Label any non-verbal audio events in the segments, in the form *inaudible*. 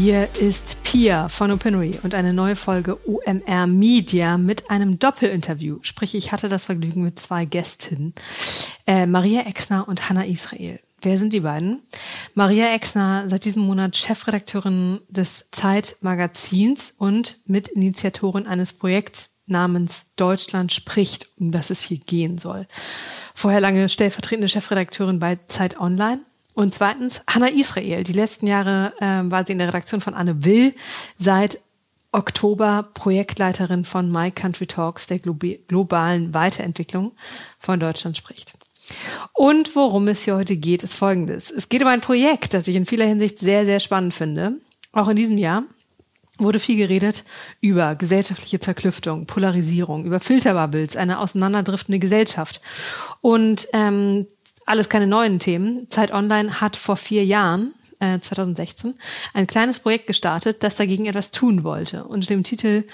Hier ist Pia von Opinory und eine neue Folge OMR Media mit einem Doppelinterview. Sprich, ich hatte das Vergnügen mit zwei Gästinnen, äh, Maria Exner und Hanna Israel. Wer sind die beiden? Maria Exner, seit diesem Monat Chefredakteurin des Zeit-Magazins und Mitinitiatorin eines Projekts namens Deutschland spricht, um das es hier gehen soll. Vorher lange stellvertretende Chefredakteurin bei Zeit Online und zweitens Hanna Israel. Die letzten Jahre äh, war sie in der Redaktion von Anne Will, seit Oktober Projektleiterin von My Country Talks, der globalen Weiterentwicklung von Deutschland spricht. Und worum es hier heute geht, ist folgendes. Es geht um ein Projekt, das ich in vieler Hinsicht sehr, sehr spannend finde. Auch in diesem Jahr wurde viel geredet über gesellschaftliche Zerklüftung, Polarisierung, über Filterbubbles, eine auseinanderdriftende Gesellschaft. Und ähm, alles keine neuen Themen. Zeit Online hat vor vier Jahren, äh, 2016, ein kleines Projekt gestartet, das dagegen etwas tun wollte. Unter dem Titel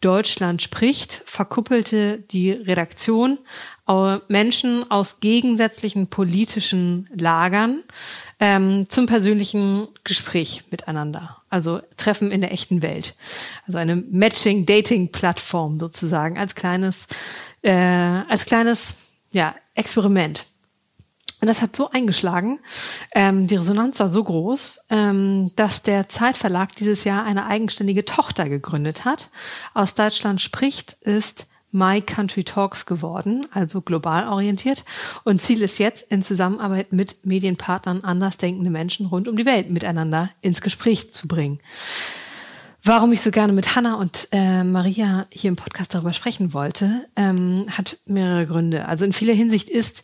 Deutschland spricht verkuppelte die Redaktion Menschen aus gegensätzlichen politischen Lagern ähm, zum persönlichen Gespräch miteinander. Also Treffen in der echten Welt. Also eine Matching-Dating-Plattform sozusagen als kleines, äh, als kleines ja, Experiment. Und das hat so eingeschlagen, ähm, die Resonanz war so groß, ähm, dass der Zeitverlag dieses Jahr eine eigenständige Tochter gegründet hat. Aus Deutschland spricht, ist My Country Talks geworden, also global orientiert. Und Ziel ist jetzt, in Zusammenarbeit mit Medienpartnern andersdenkende Menschen rund um die Welt miteinander ins Gespräch zu bringen. Warum ich so gerne mit Hanna und äh, Maria hier im Podcast darüber sprechen wollte, ähm, hat mehrere Gründe. Also in vieler Hinsicht ist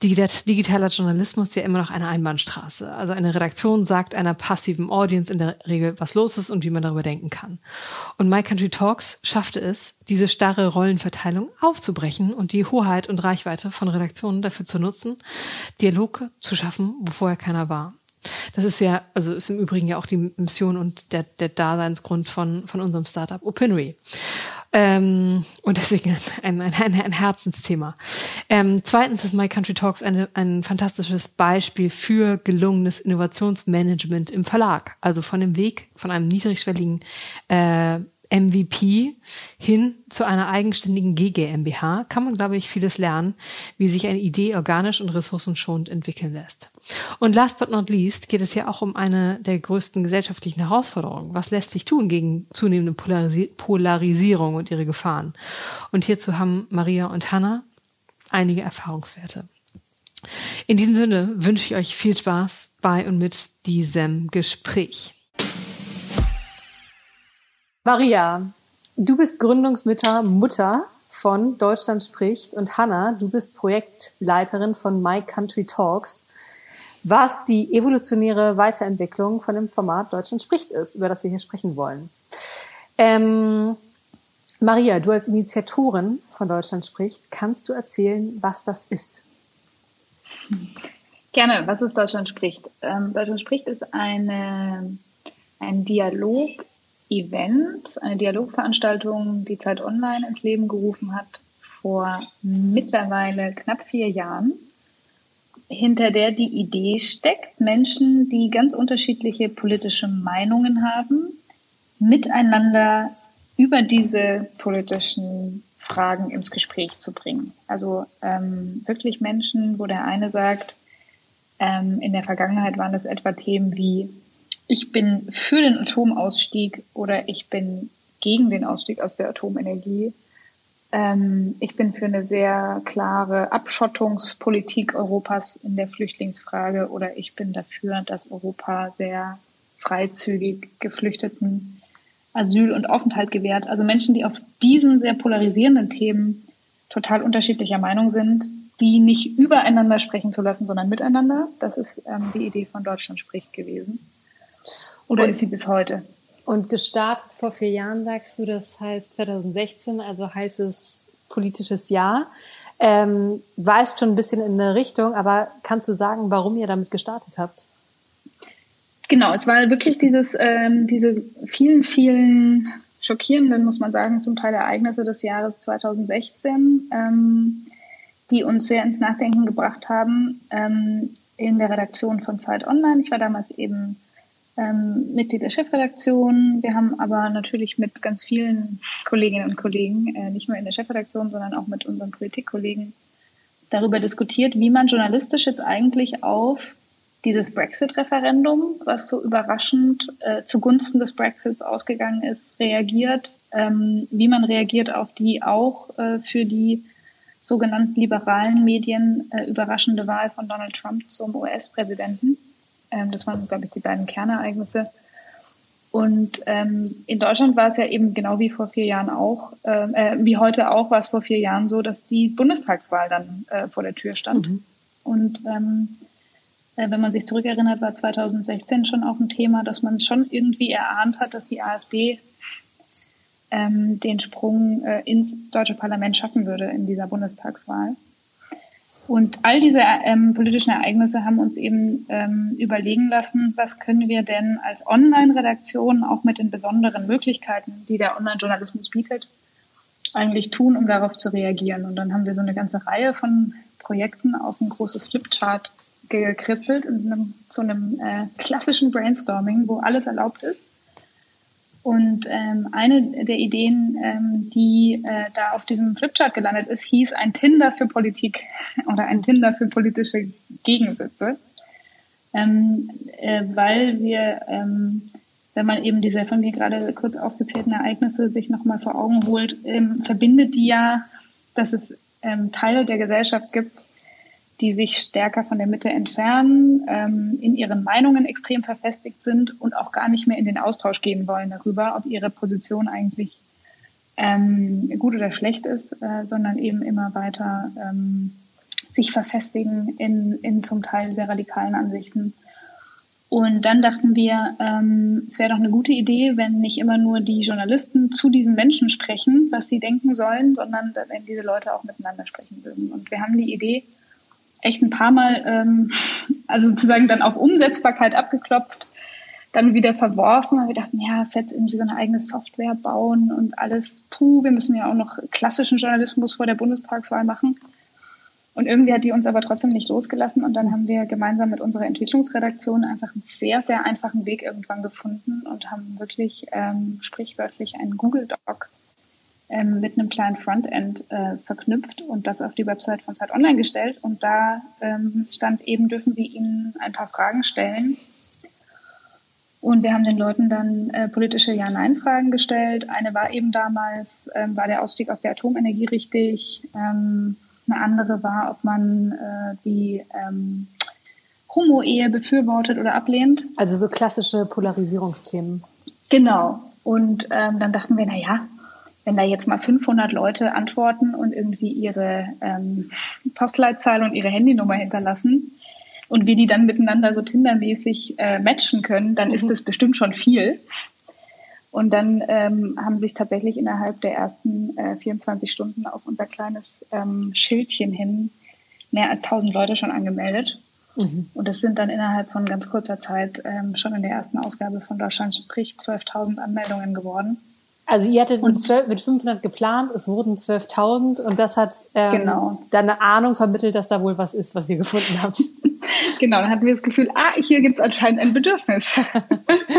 digitaler Journalismus ja immer noch eine Einbahnstraße. Also eine Redaktion sagt einer passiven Audience in der Regel, was los ist und wie man darüber denken kann. Und My Country Talks schaffte es, diese starre Rollenverteilung aufzubrechen und die Hoheit und Reichweite von Redaktionen dafür zu nutzen, Dialoge zu schaffen, wo vorher keiner war. Das ist ja, also ist im Übrigen ja auch die Mission und der, der Daseinsgrund von, von unserem Startup Opinory. Ähm, und deswegen ein, ein, ein, ein Herzensthema. Ähm, zweitens ist My Country Talks eine, ein fantastisches Beispiel für gelungenes Innovationsmanagement im Verlag. Also von dem Weg von einem niedrigschwelligen äh, MVP hin zu einer eigenständigen GGMBH kann man, glaube ich, vieles lernen, wie sich eine Idee organisch und ressourcenschonend entwickeln lässt. Und last but not least geht es ja auch um eine der größten gesellschaftlichen Herausforderungen. Was lässt sich tun gegen zunehmende Polarisi Polarisierung und ihre Gefahren? Und hierzu haben Maria und Hannah einige Erfahrungswerte. In diesem Sinne wünsche ich euch viel Spaß bei und mit diesem Gespräch. Maria, du bist Gründungsmutter Mutter von Deutschland spricht und Hanna, du bist Projektleiterin von My Country Talks, was die evolutionäre Weiterentwicklung von dem Format Deutschland spricht ist, über das wir hier sprechen wollen. Ähm, Maria, du als Initiatorin von Deutschland spricht, kannst du erzählen, was das ist? Gerne. Was ist Deutschland spricht? Ähm, Deutschland spricht ist eine, ein Dialog Event, eine Dialogveranstaltung, die Zeit Online ins Leben gerufen hat vor mittlerweile knapp vier Jahren, hinter der die Idee steckt, Menschen, die ganz unterschiedliche politische Meinungen haben, miteinander über diese politischen Fragen ins Gespräch zu bringen. Also ähm, wirklich Menschen, wo der eine sagt, ähm, in der Vergangenheit waren das etwa Themen wie ich bin für den Atomausstieg oder ich bin gegen den Ausstieg aus der Atomenergie. Ähm, ich bin für eine sehr klare Abschottungspolitik Europas in der Flüchtlingsfrage oder ich bin dafür, dass Europa sehr freizügig Geflüchteten Asyl und Aufenthalt gewährt. Also Menschen, die auf diesen sehr polarisierenden Themen total unterschiedlicher Meinung sind, die nicht übereinander sprechen zu lassen, sondern miteinander. Das ist ähm, die Idee von Deutschland spricht gewesen. Oder und, ist sie bis heute? Und gestartet vor vier Jahren, sagst du, das heißt 2016, also heißt es politisches Jahr. Ähm, weißt schon ein bisschen in eine Richtung, aber kannst du sagen, warum ihr damit gestartet habt? Genau, es war wirklich dieses, ähm, diese vielen, vielen schockierenden, muss man sagen, zum Teil Ereignisse des Jahres 2016, ähm, die uns sehr ins Nachdenken gebracht haben ähm, in der Redaktion von Zeit Online. Ich war damals eben ähm, Mitglied der Chefredaktion. Wir haben aber natürlich mit ganz vielen Kolleginnen und Kollegen, äh, nicht nur in der Chefredaktion, sondern auch mit unseren Politikkollegen darüber diskutiert, wie man journalistisch jetzt eigentlich auf dieses Brexit-Referendum, was so überraschend äh, zugunsten des Brexits ausgegangen ist, reagiert, ähm, wie man reagiert auf die auch äh, für die sogenannten liberalen Medien äh, überraschende Wahl von Donald Trump zum US-Präsidenten. Ähm, das waren, glaube ich, die beiden Kernereignisse. Und ähm, in Deutschland war es ja eben genau wie vor vier Jahren auch, ähm, äh, wie heute auch, war es vor vier Jahren so, dass die Bundestagswahl dann äh, vor der Tür stand. Mhm. Und ähm, äh, wenn man sich zurückerinnert, war 2016 schon auch ein Thema, dass man schon irgendwie erahnt hat, dass die AfD ähm, den Sprung äh, ins deutsche Parlament schaffen würde in dieser Bundestagswahl. Und all diese ähm, politischen Ereignisse haben uns eben ähm, überlegen lassen, was können wir denn als Online-Redaktion auch mit den besonderen Möglichkeiten, die der Online-Journalismus bietet, eigentlich tun, um darauf zu reagieren. Und dann haben wir so eine ganze Reihe von Projekten auf ein großes Flipchart gekritzelt, in einem, zu einem äh, klassischen Brainstorming, wo alles erlaubt ist und ähm, eine der Ideen, ähm, die äh, da auf diesem Flipchart gelandet ist, hieß ein Tinder für Politik *laughs* oder ein Tinder für politische Gegensätze. Ähm, äh, weil wir, ähm, wenn man eben diese von mir gerade kurz aufgezählten Ereignisse sich nochmal vor Augen holt, ähm, verbindet die ja, dass es ähm, Teile der Gesellschaft gibt, die sich stärker von der Mitte entfernen, ähm, in ihren Meinungen extrem verfestigt sind und auch gar nicht mehr in den Austausch gehen wollen darüber, ob ihre Position eigentlich ähm, gut oder schlecht ist, äh, sondern eben immer weiter ähm, sich verfestigen in, in zum Teil sehr radikalen Ansichten. Und dann dachten wir, ähm, es wäre doch eine gute Idee, wenn nicht immer nur die Journalisten zu diesen Menschen sprechen, was sie denken sollen, sondern wenn diese Leute auch miteinander sprechen würden. Und wir haben die Idee, echt ein paar Mal, ähm, *laughs* also sozusagen dann auch Umsetzbarkeit abgeklopft, dann wieder verworfen, weil wir dachten, ja, jetzt irgendwie so eine eigene Software bauen und alles, puh, wir müssen ja auch noch klassischen Journalismus vor der Bundestagswahl machen. Und irgendwie hat die uns aber trotzdem nicht losgelassen und dann haben wir gemeinsam mit unserer Entwicklungsredaktion einfach einen sehr, sehr einfachen Weg irgendwann gefunden und haben wirklich ähm, sprichwörtlich einen Google Doc ähm, mit einem kleinen Frontend äh, verknüpft und das auf die Website von Zeit Online gestellt. Und da ähm, stand eben, dürfen wir ihnen ein paar Fragen stellen. Und wir haben den Leuten dann äh, politische Ja-Nein-Fragen gestellt. Eine war eben damals, ähm, war der Ausstieg aus der Atomenergie richtig? Ähm, eine andere war, ob man äh, die ähm, Homo-Ehe befürwortet oder ablehnt. Also so klassische Polarisierungsthemen. Genau. Und ähm, dann dachten wir, na ja, wenn da jetzt mal 500 Leute antworten und irgendwie ihre ähm, Postleitzahl und ihre Handynummer hinterlassen und wir die dann miteinander so Tindermäßig äh, matchen können, dann mhm. ist das bestimmt schon viel. Und dann ähm, haben sich tatsächlich innerhalb der ersten äh, 24 Stunden auf unser kleines ähm, Schildchen hin mehr als 1000 Leute schon angemeldet. Mhm. Und das sind dann innerhalb von ganz kurzer Zeit ähm, schon in der ersten Ausgabe von Deutschland sprich 12.000 Anmeldungen geworden. Also ihr hattet mit, 12, mit 500 geplant, es wurden 12.000 und das hat ähm, genau. dann eine Ahnung vermittelt, dass da wohl was ist, was ihr gefunden habt. *laughs* genau, dann hatten wir das Gefühl, ah, hier gibt es anscheinend ein Bedürfnis.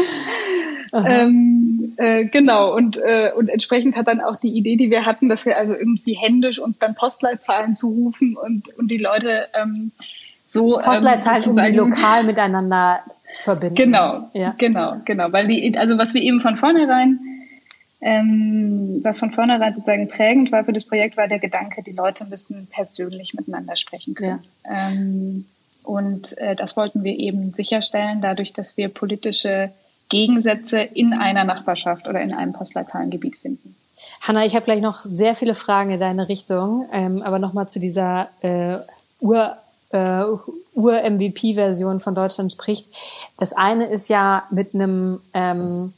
*laughs* ähm, äh, genau, und, äh, und entsprechend hat dann auch die Idee, die wir hatten, dass wir also irgendwie händisch uns dann Postleitzahlen zurufen und, und die Leute ähm, so Postleitzahlen, ähm, um die lokal miteinander zu verbinden. Genau, ja. genau, genau, weil die, also was wir eben von vornherein was von vornherein sozusagen prägend war für das Projekt, war der Gedanke, die Leute müssen persönlich miteinander sprechen können. Ja. Ähm, und äh, das wollten wir eben sicherstellen, dadurch, dass wir politische Gegensätze in einer Nachbarschaft oder in einem Postleitzahlengebiet finden. Hanna, ich habe gleich noch sehr viele Fragen in deine Richtung, ähm, aber nochmal zu dieser äh, Ur äh, Ur-MVP-Version von Deutschland spricht. Das eine ist ja mit einem ähm,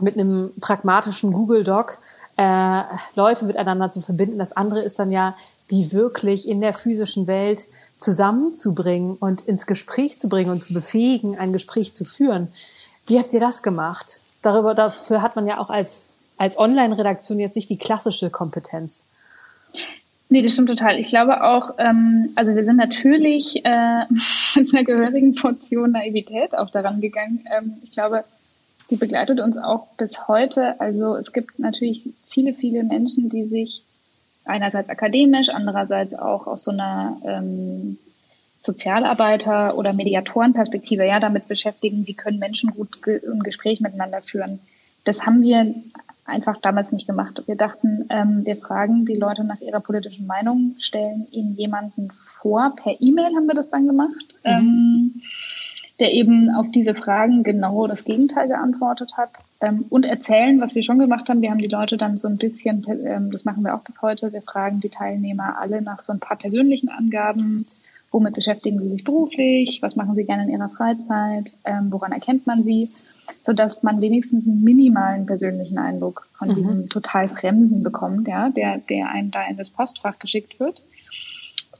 mit einem pragmatischen Google Doc äh, Leute miteinander zu verbinden. Das andere ist dann ja, die wirklich in der physischen Welt zusammenzubringen und ins Gespräch zu bringen und zu befähigen, ein Gespräch zu führen. Wie habt ihr das gemacht? Darüber, dafür hat man ja auch als, als Online-Redaktion jetzt nicht die klassische Kompetenz. Nee, das stimmt total. Ich glaube auch, ähm, also wir sind natürlich äh, *laughs* mit einer gehörigen Portion Naivität auch daran gegangen. Ähm, ich glaube, die begleitet uns auch bis heute. Also es gibt natürlich viele, viele Menschen, die sich einerseits akademisch, andererseits auch aus so einer ähm, Sozialarbeiter- oder Mediatorenperspektive ja damit beschäftigen, wie können Menschen gut ge ein Gespräch miteinander führen. Das haben wir einfach damals nicht gemacht. Wir dachten, ähm, wir fragen die Leute nach ihrer politischen Meinung, stellen ihnen jemanden vor. Per E-Mail haben wir das dann gemacht, mhm. ähm, der eben auf diese Fragen genau das Gegenteil geantwortet hat ähm, und erzählen, was wir schon gemacht haben. Wir haben die Leute dann so ein bisschen, ähm, das machen wir auch bis heute, wir fragen die Teilnehmer alle nach so ein paar persönlichen Angaben. Womit beschäftigen sie sich beruflich? Was machen sie gerne in ihrer Freizeit? Ähm, woran erkennt man sie? sodass man wenigstens einen minimalen persönlichen Eindruck von mhm. diesem total Fremden bekommt, ja, der, der einem da in das Postfach geschickt wird.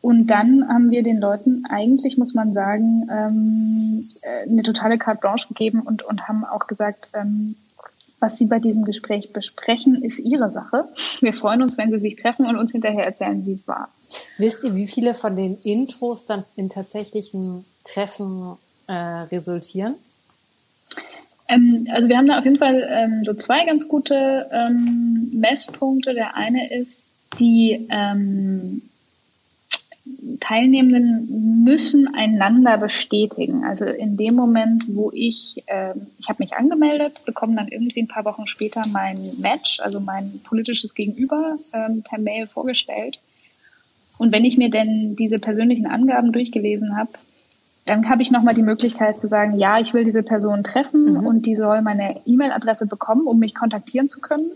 Und dann haben wir den Leuten eigentlich, muss man sagen, ähm, äh, eine totale Carte Blanche gegeben und, und haben auch gesagt, ähm, was Sie bei diesem Gespräch besprechen, ist Ihre Sache. Wir freuen uns, wenn Sie sich treffen und uns hinterher erzählen, wie es war. Wisst ihr, wie viele von den Intros dann in tatsächlichen Treffen äh, resultieren? Ähm, also wir haben da auf jeden Fall ähm, so zwei ganz gute ähm, Messpunkte. Der eine ist, die ähm, Teilnehmenden müssen einander bestätigen. Also in dem Moment, wo ich, äh, ich habe mich angemeldet, bekomme dann irgendwie ein paar Wochen später mein Match, also mein politisches Gegenüber ähm, per Mail vorgestellt. Und wenn ich mir denn diese persönlichen Angaben durchgelesen habe, dann habe ich nochmal die Möglichkeit zu sagen, ja, ich will diese Person treffen mhm. und die soll meine E-Mail-Adresse bekommen, um mich kontaktieren zu können.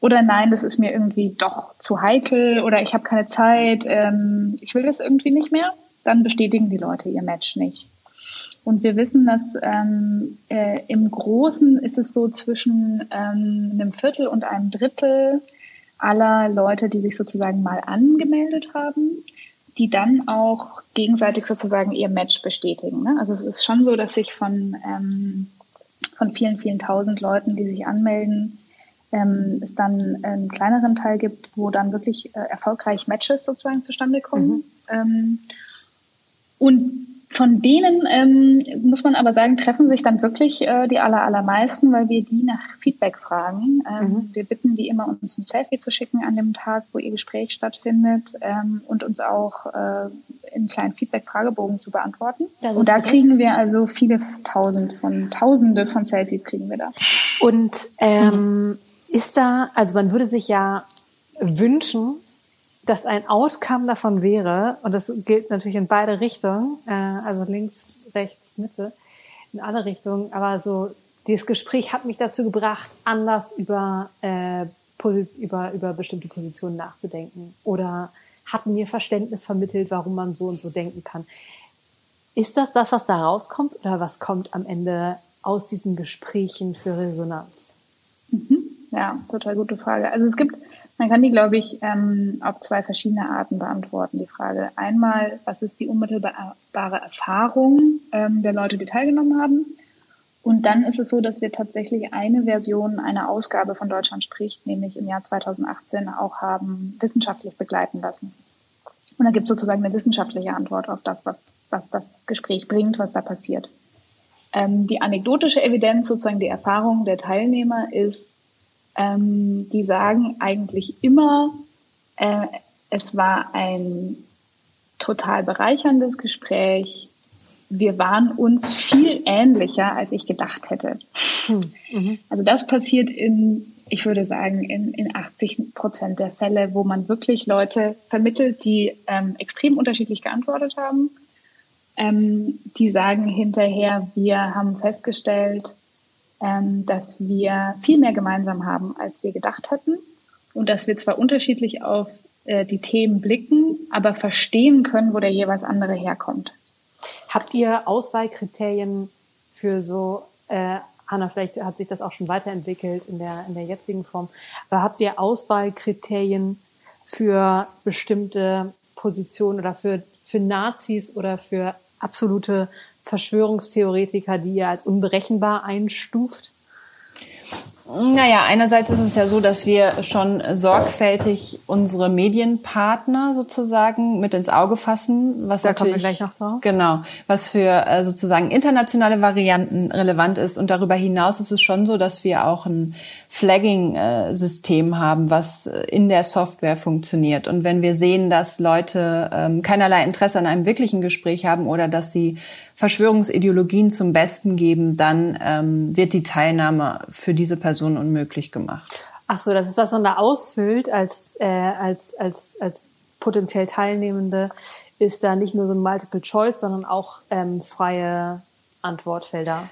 Oder nein, das ist mir irgendwie doch zu heikel oder ich habe keine Zeit, ähm, ich will das irgendwie nicht mehr. Dann bestätigen die Leute ihr Match nicht. Und wir wissen, dass ähm, äh, im Großen ist es so zwischen ähm, einem Viertel und einem Drittel aller Leute, die sich sozusagen mal angemeldet haben, die dann auch gegenseitig sozusagen ihr Match bestätigen. Ne? Also es ist schon so, dass sich von, ähm, von vielen, vielen tausend Leuten, die sich anmelden, ähm, es dann einen kleineren Teil gibt, wo dann wirklich äh, erfolgreich Matches sozusagen zustande kommen. Mhm. Ähm, und von denen ähm, muss man aber sagen, treffen sich dann wirklich äh, die aller, allermeisten, weil wir die nach Feedback fragen. Ähm, mhm. Wir bitten die immer, uns ein Selfie zu schicken an dem Tag, wo ihr Gespräch stattfindet ähm, und uns auch äh, in kleinen Feedback-Fragebogen zu beantworten. Und da kriegen wir also viele tausend von, tausende von Selfies kriegen wir da. Und ähm, mhm. Ist da, also man würde sich ja wünschen, dass ein Outcome davon wäre, und das gilt natürlich in beide Richtungen, äh, also links, rechts, Mitte, in alle Richtungen, aber so, dieses Gespräch hat mich dazu gebracht, anders über, äh, über, über bestimmte Positionen nachzudenken oder hat mir Verständnis vermittelt, warum man so und so denken kann. Ist das das, was da rauskommt oder was kommt am Ende aus diesen Gesprächen für Resonanz? Mhm. Ja, total gute Frage. Also es gibt man kann die, glaube ich, ähm, auf zwei verschiedene Arten beantworten, die Frage. Einmal, was ist die unmittelbare Erfahrung ähm, der Leute, die teilgenommen haben? Und dann ist es so, dass wir tatsächlich eine Version, eine Ausgabe von Deutschland spricht, nämlich im Jahr 2018 auch haben wissenschaftlich begleiten lassen. Und da gibt es sozusagen eine wissenschaftliche Antwort auf das, was, was das Gespräch bringt, was da passiert. Ähm, die anekdotische Evidenz, sozusagen die Erfahrung der Teilnehmer ist, ähm, die sagen eigentlich immer, äh, es war ein total bereicherndes Gespräch. Wir waren uns viel ähnlicher, als ich gedacht hätte. Hm, mhm. Also das passiert in, ich würde sagen, in, in 80 Prozent der Fälle, wo man wirklich Leute vermittelt, die ähm, extrem unterschiedlich geantwortet haben. Ähm, die sagen hinterher, wir haben festgestellt, ähm, dass wir viel mehr gemeinsam haben, als wir gedacht hatten und dass wir zwar unterschiedlich auf äh, die Themen blicken, aber verstehen können, wo der jeweils andere herkommt. Habt ihr Auswahlkriterien für so, äh, Hanna, vielleicht hat sich das auch schon weiterentwickelt in der, in der jetzigen Form, aber habt ihr Auswahlkriterien für bestimmte Positionen oder für, für Nazis oder für absolute Verschwörungstheoretiker, die ihr als unberechenbar einstuft? Naja, einerseits ist es ja so, dass wir schon sorgfältig unsere Medienpartner sozusagen mit ins Auge fassen, was da natürlich kommen wir gleich noch drauf. genau, was für äh, sozusagen internationale Varianten relevant ist und darüber hinaus ist es schon so, dass wir auch ein Flagging-System haben, was in der Software funktioniert und wenn wir sehen, dass Leute ähm, keinerlei Interesse an einem wirklichen Gespräch haben oder dass sie Verschwörungsideologien zum Besten geben, dann ähm, wird die Teilnahme für diese Person unmöglich gemacht. Ach so, das ist, was man da ausfüllt als, äh, als, als, als potenziell Teilnehmende, ist da nicht nur so ein Multiple Choice, sondern auch ähm, freie Antwortfelder.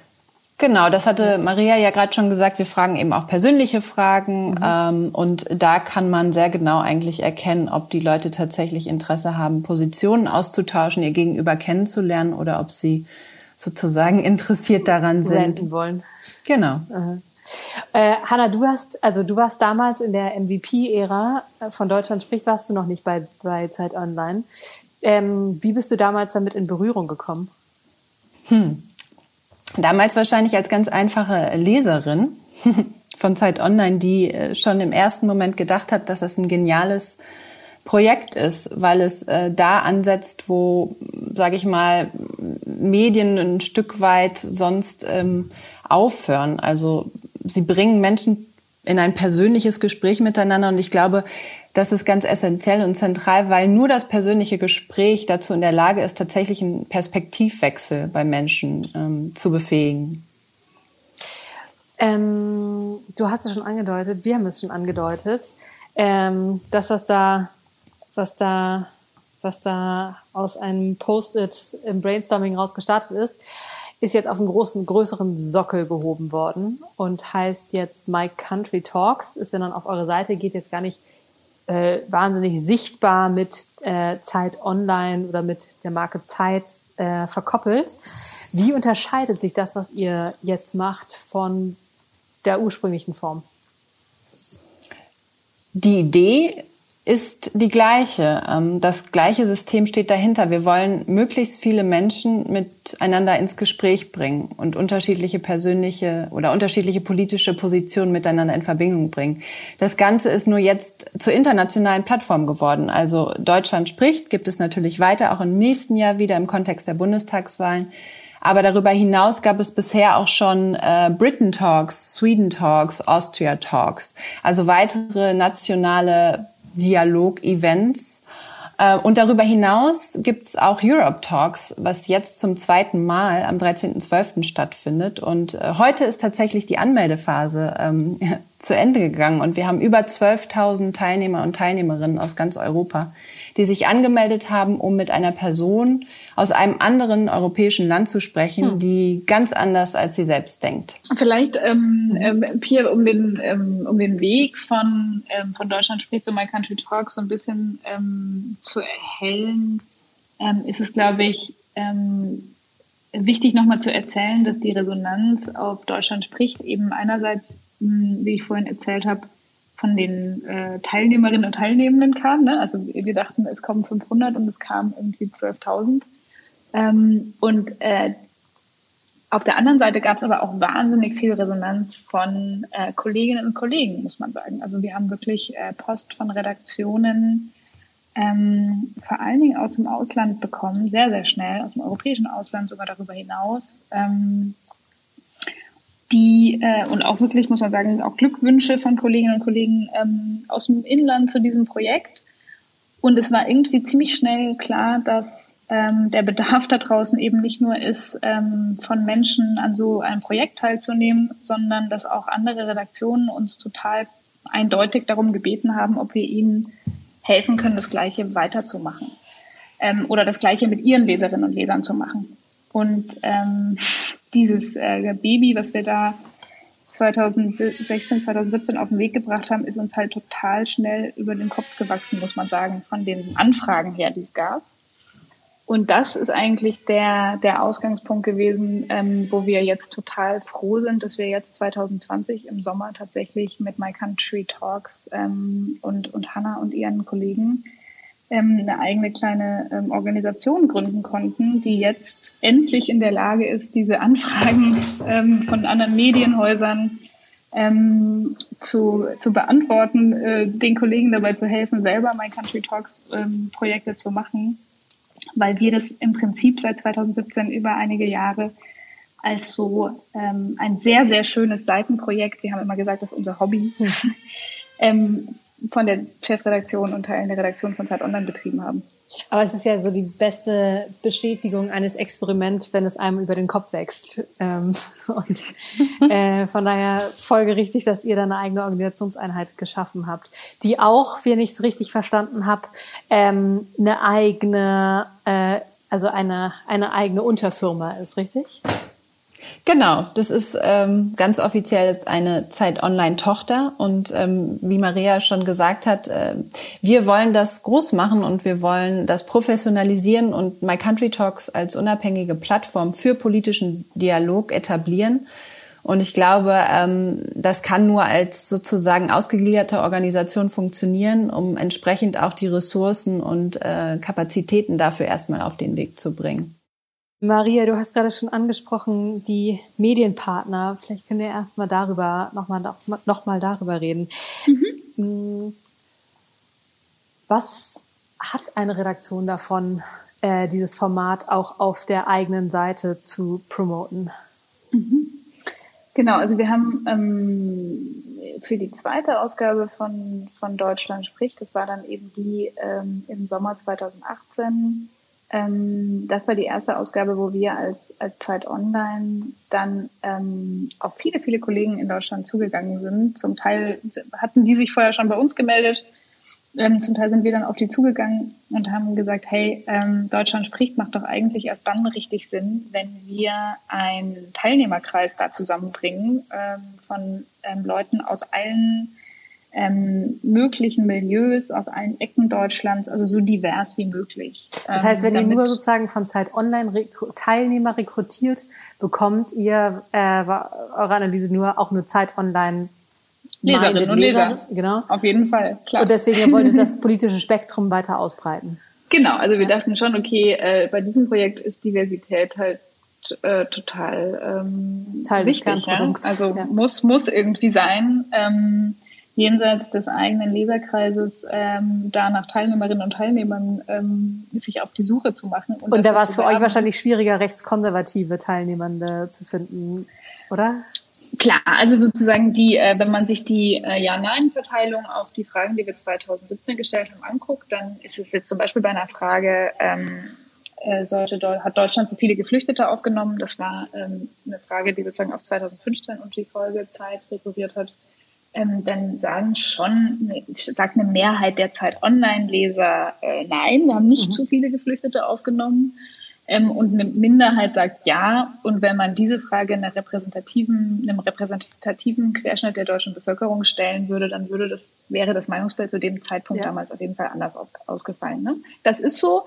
Genau, das hatte Maria ja gerade schon gesagt. Wir fragen eben auch persönliche Fragen mhm. ähm, und da kann man sehr genau eigentlich erkennen, ob die Leute tatsächlich Interesse haben, Positionen auszutauschen, ihr Gegenüber kennenzulernen oder ob sie sozusagen interessiert daran sind. Senden wollen. Genau. Mhm. Äh, Hanna, du hast, also du warst damals in der MVP-Ära von Deutschland spricht, warst du noch nicht bei, bei Zeit Online. Ähm, wie bist du damals damit in Berührung gekommen? Hm. Damals wahrscheinlich als ganz einfache Leserin *laughs* von Zeit Online, die äh, schon im ersten Moment gedacht hat, dass das ein geniales Projekt ist, weil es äh, da ansetzt, wo, sage ich mal, Medien ein Stück weit sonst ähm, aufhören. Also sie bringen Menschen in ein persönliches Gespräch miteinander und ich glaube, das ist ganz essentiell und zentral, weil nur das persönliche Gespräch dazu in der Lage ist, tatsächlich einen Perspektivwechsel bei Menschen ähm, zu befähigen. Ähm, du hast es schon angedeutet, wir haben es schon angedeutet. Ähm, das, was da, was da, was da aus einem Post-it im Brainstorming raus gestartet ist, ist jetzt auf einen großen, größeren Sockel gehoben worden und heißt jetzt My Country Talks. Ist, wenn man auf eure Seite geht, jetzt gar nicht äh, wahnsinnig sichtbar mit äh, Zeit Online oder mit der Marke Zeit äh, verkoppelt. Wie unterscheidet sich das, was ihr jetzt macht, von der ursprünglichen Form? Die Idee ist die gleiche. Ähm, das gleiche System steht dahinter. Wir wollen möglichst viele Menschen miteinander ins Gespräch bringen und unterschiedliche persönliche oder unterschiedliche politische Positionen miteinander in Verbindung bringen. Das Ganze ist nur jetzt zur internationalen Plattform geworden. Also Deutschland spricht, gibt es natürlich weiter, auch im nächsten Jahr wieder im Kontext der Bundestagswahlen. Aber darüber hinaus gab es bisher auch schon äh, Britain Talks, Sweden Talks, Austria Talks, also weitere nationale Dialog-Events. Äh, und darüber hinaus gibt's auch Europe Talks, was jetzt zum zweiten Mal am 13.12. stattfindet. Und äh, heute ist tatsächlich die Anmeldephase ähm, *laughs* zu Ende gegangen und wir haben über 12.000 Teilnehmer und Teilnehmerinnen aus ganz Europa, die sich angemeldet haben, um mit einer Person aus einem anderen europäischen Land zu sprechen, hm. die ganz anders als sie selbst denkt. Vielleicht, ähm, ähm, Pierre, um den, ähm, um den Weg von, ähm, von Deutschland spricht zu My Country Talks so ein bisschen ähm, zu erhellen, ähm, ist es, glaube ich, ähm, wichtig nochmal zu erzählen, dass die Resonanz auf Deutschland spricht eben einerseits, mh, wie ich vorhin erzählt habe, von den äh, Teilnehmerinnen und Teilnehmenden kam. Ne? Also wir dachten, es kommen 500 und es kamen irgendwie 12.000. Ähm, und äh, auf der anderen Seite gab es aber auch wahnsinnig viel Resonanz von äh, Kolleginnen und Kollegen, muss man sagen. Also wir haben wirklich äh, Post von Redaktionen, ähm, vor allen Dingen aus dem Ausland bekommen, sehr, sehr schnell, aus dem europäischen Ausland sogar darüber hinaus, ähm, die äh, und auch wirklich, muss man sagen, auch Glückwünsche von Kolleginnen und Kollegen ähm, aus dem Inland zu diesem Projekt. Und es war irgendwie ziemlich schnell klar, dass ähm, der Bedarf da draußen eben nicht nur ist, ähm, von Menschen an so einem Projekt teilzunehmen, sondern dass auch andere Redaktionen uns total eindeutig darum gebeten haben, ob wir ihnen helfen können, das Gleiche weiterzumachen ähm, oder das Gleiche mit ihren Leserinnen und Lesern zu machen. Und ähm, dieses äh, Baby, was wir da 2016, 2017 auf den Weg gebracht haben, ist uns halt total schnell über den Kopf gewachsen, muss man sagen, von den Anfragen her, die es gab. Und das ist eigentlich der, der Ausgangspunkt gewesen, ähm, wo wir jetzt total froh sind, dass wir jetzt 2020 im Sommer tatsächlich mit My Country Talks ähm, und, und Hannah und ihren Kollegen ähm, eine eigene kleine ähm, Organisation gründen konnten, die jetzt endlich in der Lage ist, diese Anfragen ähm, von anderen Medienhäusern ähm, zu, zu beantworten, äh, den Kollegen dabei zu helfen, selber My Country Talks ähm, Projekte zu machen, weil wir das im Prinzip seit 2017 über einige Jahre als so ähm, ein sehr, sehr schönes Seitenprojekt, wir haben immer gesagt, das ist unser Hobby, mhm. *laughs* ähm, von der Chefredaktion und Teilen der Redaktion von Zeit Online betrieben haben. Aber es ist ja so die beste Bestätigung eines Experiments, wenn es einem über den Kopf wächst. Ähm, *laughs* und äh, von daher folgerichtig, dass ihr da eine eigene Organisationseinheit geschaffen habt, die auch, wenn ich es richtig verstanden habe, ähm, eine eigene, äh, also eine, eine eigene Unterfirma ist, richtig? Genau, das ist ähm, ganz offiziell ist eine Zeit Online-Tochter und ähm, wie Maria schon gesagt hat, äh, wir wollen das groß machen und wir wollen das professionalisieren und My Country Talks als unabhängige Plattform für politischen Dialog etablieren. Und ich glaube, ähm, das kann nur als sozusagen ausgegliederte Organisation funktionieren, um entsprechend auch die Ressourcen und äh, Kapazitäten dafür erstmal auf den Weg zu bringen. Maria, du hast gerade schon angesprochen, die Medienpartner. Vielleicht können wir erstmal darüber nochmal noch mal darüber reden. Mhm. Was hat eine Redaktion davon, äh, dieses Format auch auf der eigenen Seite zu promoten? Mhm. Genau, also wir haben ähm, für die zweite Ausgabe von, von Deutschland spricht, das war dann eben die ähm, im Sommer 2018 ähm, das war die erste Ausgabe, wo wir als, als Zeit Online dann ähm, auf viele, viele Kollegen in Deutschland zugegangen sind. Zum Teil hatten die sich vorher schon bei uns gemeldet. Ähm, zum Teil sind wir dann auf die zugegangen und haben gesagt, hey, ähm, Deutschland spricht, macht doch eigentlich erst dann richtig Sinn, wenn wir einen Teilnehmerkreis da zusammenbringen ähm, von ähm, Leuten aus allen ähm, möglichen Milieus aus allen Ecken Deutschlands, also so divers wie möglich. Das heißt, wenn ähm, ihr nur sozusagen von Zeit Online Teilnehmer rekrutiert, bekommt ihr äh, eure Analyse nur auch nur Zeit Online Leserinnen und Leser. Leser. Genau. Auf jeden Fall, klar. Und deswegen wollt ihr das *laughs* politische Spektrum weiter ausbreiten. Genau, also wir dachten schon, okay, äh, bei diesem Projekt ist Diversität halt äh, total ähm, Teil wichtig. Ja? Also ja. muss muss irgendwie sein. Ähm, jenseits des eigenen Leserkreises ähm, da nach Teilnehmerinnen und Teilnehmern ähm, sich auf die Suche zu machen. Und, und da war es für euch wahrscheinlich schwieriger, rechtskonservative Teilnehmende zu finden, oder? Klar, also sozusagen die, äh, wenn man sich die äh, Ja-Nein-Verteilung auf die Fragen, die wir 2017 gestellt haben, anguckt, dann ist es jetzt zum Beispiel bei einer Frage, ähm, äh, sollte, hat Deutschland zu viele Geflüchtete aufgenommen? Das war ähm, eine Frage, die sozusagen auf 2015 und die Folgezeit rekurriert hat ähm, dann sagen schon, sagt eine Mehrheit der Zeit Online-Leser äh, nein, wir haben nicht mhm. zu viele Geflüchtete aufgenommen. Ähm, und eine Minderheit sagt ja. Und wenn man diese Frage einer repräsentativen, einem repräsentativen Querschnitt der deutschen Bevölkerung stellen würde, dann würde das, wäre das Meinungsbild zu dem Zeitpunkt ja. damals auf jeden Fall anders auf, ausgefallen. Ne? Das ist so.